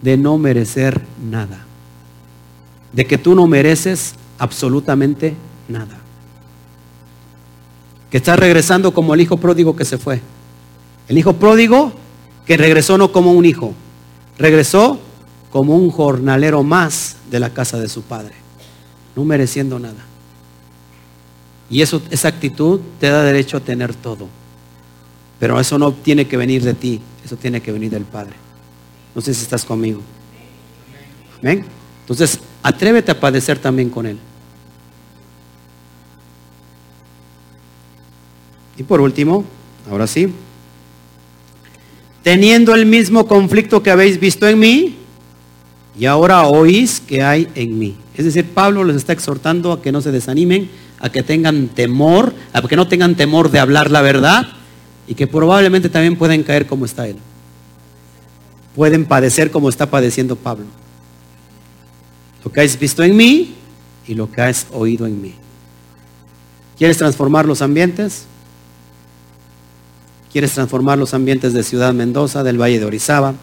de no merecer nada. De que tú no mereces absolutamente nada. Que estás regresando como el hijo pródigo que se fue. El hijo pródigo que regresó no como un hijo, regresó como un jornalero más de la casa de su padre, no mereciendo nada. Y eso, esa actitud te da derecho a tener todo. Pero eso no tiene que venir de ti, eso tiene que venir del Padre. No sé si estás conmigo. Amén. Entonces, atrévete a padecer también con Él. Y por último, ahora sí, teniendo el mismo conflicto que habéis visto en mí, y ahora oís que hay en mí. Es decir, Pablo les está exhortando a que no se desanimen, a que tengan temor, a que no tengan temor de hablar la verdad y que probablemente también pueden caer como está él. Pueden padecer como está padeciendo Pablo. Lo que has visto en mí y lo que has oído en mí. ¿Quieres transformar los ambientes? quieres transformar los ambientes de Ciudad Mendoza, del Valle de Orizaba,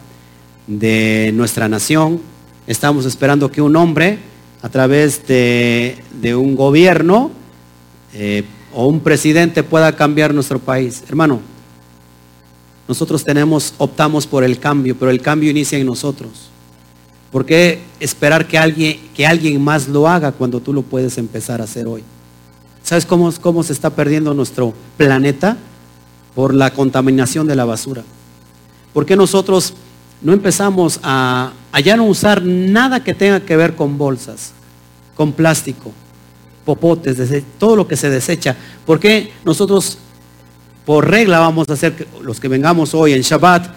de nuestra nación. Estamos esperando que un hombre, a través de, un gobierno eh, o un presidente, pueda cambiar nuestro país. Hermano, nosotros optamos por el cambio, pero el cambio inicia en nosotros. ¿Por qué esperar que alguien, que alguien más lo haga cuando tú lo puedes empezar a hacer hoy? ¿Sabes cómo, cómo se está perdiendo nuestro planeta? por la contaminación de la basura. ¿Por qué nosotros no empezamos a, ya no usar nada que tenga que ver con bolsas, con plástico, popotes, todo lo que se desecha? ¿Por qué nosotros por regla vamos a hacer que los que vengamos hoy en Shabbat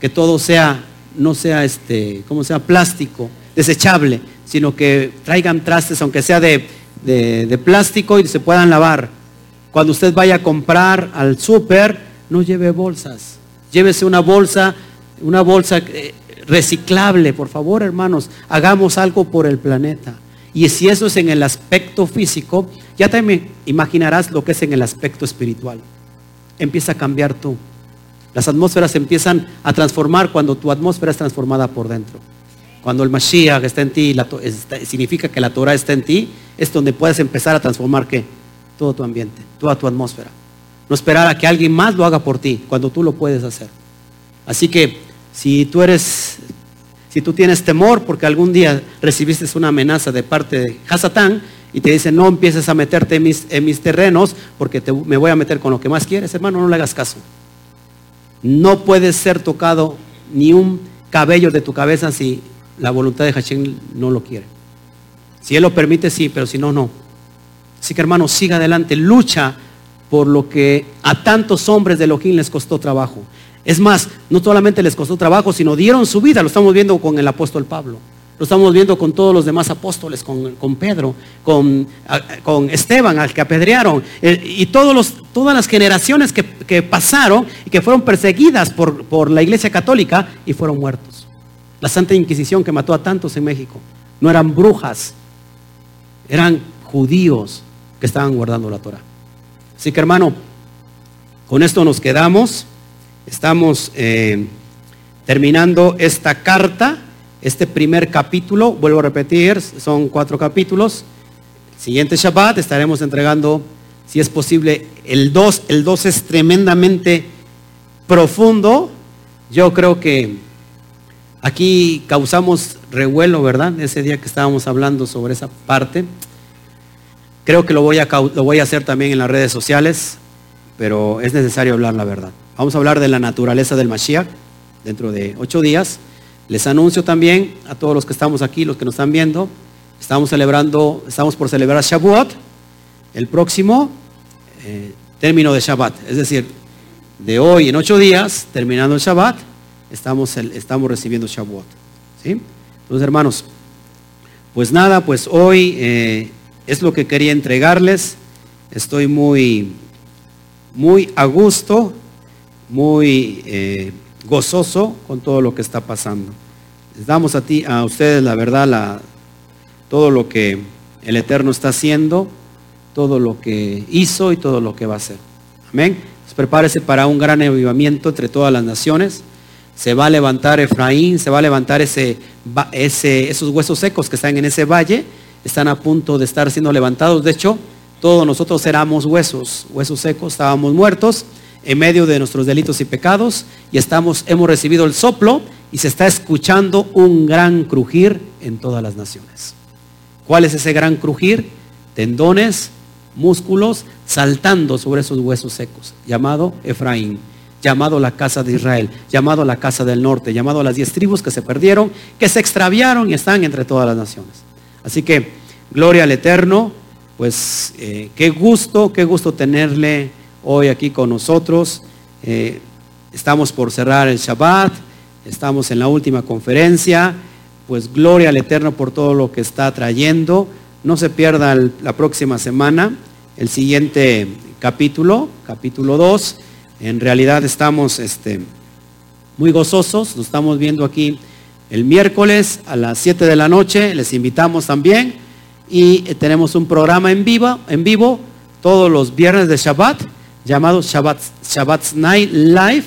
que todo sea no sea este, como sea plástico, desechable, sino que traigan trastes aunque sea de, de plástico y se puedan lavar? Cuando usted vaya a comprar al súper, no lleve bolsas. Llévese una bolsa, una bolsa eh, reciclable, por favor, hermanos. Hagamos algo por el planeta. Y si eso es en el aspecto físico, ya te imaginarás lo que es en el aspecto espiritual. Empieza a cambiar tú. Las atmósferas empiezan a transformar cuando tu atmósfera es transformada por dentro. Cuando el Mashiach está en ti, significa que la Torah está en ti, es donde puedes empezar a transformar ¿qué? todo tu ambiente, toda tu atmósfera. No esperar a que alguien más lo haga por ti, cuando tú lo puedes hacer. Así que si tú eres, si tú tienes temor porque algún día recibiste una amenaza de parte de Hasatán y te dice no empieces a meterte en mis, en mis terrenos porque me voy a meter con lo que más quieres, hermano, no le hagas caso. No puedes ser tocado ni un cabello de tu cabeza si la voluntad de Hashem no lo quiere. Si Él lo permite, sí, pero si no, no. Así que hermano, siga adelante, lucha por lo que a tantos hombres de Elohim les costó trabajo. Es más, no solamente les costó trabajo, sino dieron su vida. Lo estamos viendo con el apóstol Pablo. Lo estamos viendo con todos los demás apóstoles, con, Pedro, con, con, Esteban, al que apedrearon, eh, y todos los, todas las generaciones que, pasaron y que fueron perseguidas por, por la Iglesia Católica y fueron muertos. La Santa Inquisición que mató a tantos en México. No eran brujas, eran judíos que estaban guardando la Torah. Así que hermano, con esto nos quedamos. Estamos eh, terminando esta carta, este primer capítulo. Vuelvo a repetir, son cuatro capítulos. siguiente Shabbat estaremos entregando, si es posible, el 2. El 2 es tremendamente profundo. Yo creo que aquí causamos revuelo, ¿verdad? Ese día que estábamos hablando sobre esa parte. Creo que lo voy a, lo voy a hacer también en las redes sociales pero es necesario hablar la verdad. Vamos a hablar de la naturaleza del Mashiach dentro de ocho días. Les anuncio también a todos los que estamos aquí, los que nos están viendo, estamos celebrando, estamos por celebrar Shavuot, el próximo eh, término de Shabbat, es decir, de hoy en ocho días, terminando el Shabbat, estamos, estamos recibiendo Shavuot. ¿sí? Entonces, hermanos, pues nada, pues hoy eh, es lo que quería entregarles. Estoy muy muy a gusto, muy eh, gozoso con todo lo que está pasando. Les damos a ti, a ustedes la verdad, la, todo lo que el Eterno está haciendo, todo lo que hizo y todo lo que va a hacer. Amén. Pues prepárese para un gran avivamiento entre todas las naciones. Se va a levantar Efraín, se va a levantar ese, ese, esos huesos secos que están en ese valle, están a punto de estar siendo levantados. De hecho, todos nosotros éramos huesos, huesos secos, estábamos muertos en medio de nuestros delitos y pecados y estamos, hemos recibido el soplo y se está escuchando un gran crujir en todas las naciones. ¿Cuál es ese gran crujir? Tendones, músculos saltando sobre esos huesos secos, llamado Efraín, llamado la casa de Israel, llamado la casa del norte, llamado las diez tribus que se perdieron, que se extraviaron y están entre todas las naciones. Así que, gloria al Eterno, pues eh, qué gusto, qué gusto tenerle hoy aquí con nosotros. Eh, estamos por cerrar el Shabbat, estamos en la última conferencia, pues gloria al Eterno por todo lo que está trayendo. No se pierda la próxima semana el siguiente capítulo, capítulo 2. En realidad estamos este, muy gozosos, nos estamos viendo aquí el miércoles a las 7 de la noche, les invitamos también y eh, tenemos un programa en vivo, en vivo todos los viernes de Shabbat llamado Shabbat, Night Live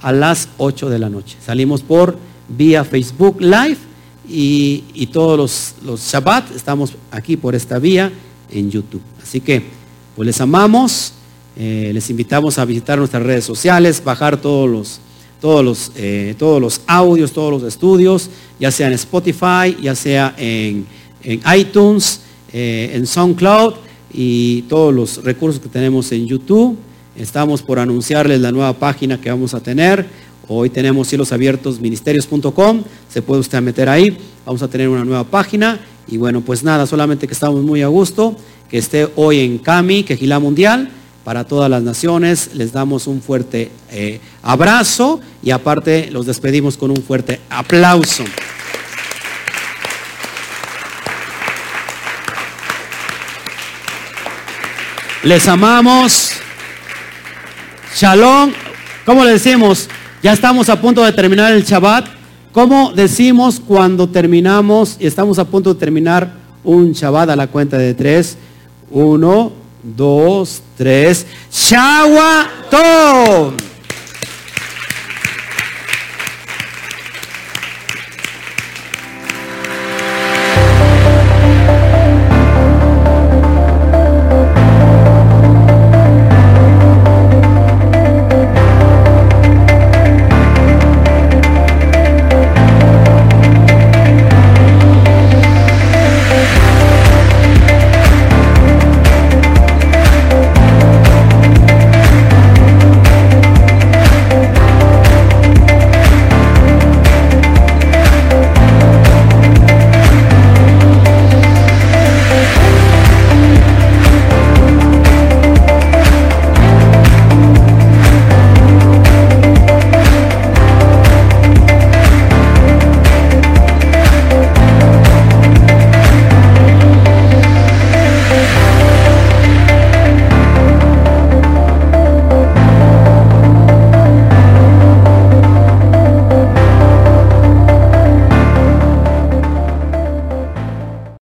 a las 8 de la noche. Salimos por vía Facebook Live y, todos los, los Shabbat estamos aquí por esta vía en YouTube. Así que pues les amamos, eh, les invitamos a visitar nuestras redes sociales, bajar todos los, todos los, eh, todos los audios, todos los estudios, ya sea en Spotify, ya sea en, en iTunes, eh, en SoundCloud y todos los recursos que tenemos en YouTube. Estamos por anunciarles la nueva página que vamos a tener. Hoy tenemos cielos abiertos ministerios.com. Se puede usted meter ahí. Vamos a tener una nueva página. Y bueno, pues nada, solamente que estamos muy a gusto. Que esté hoy en CAMI, Quejilá Mundial, para todas las naciones. Les damos un fuerte eh, abrazo y aparte los despedimos con un fuerte aplauso. Les amamos. Shalom. ¿Cómo le decimos? Ya estamos a punto de terminar el Shabbat. ¿Cómo decimos cuando terminamos y estamos a punto de terminar un Shabbat a la cuenta de tres? Uno, dos, tres. Shawatom.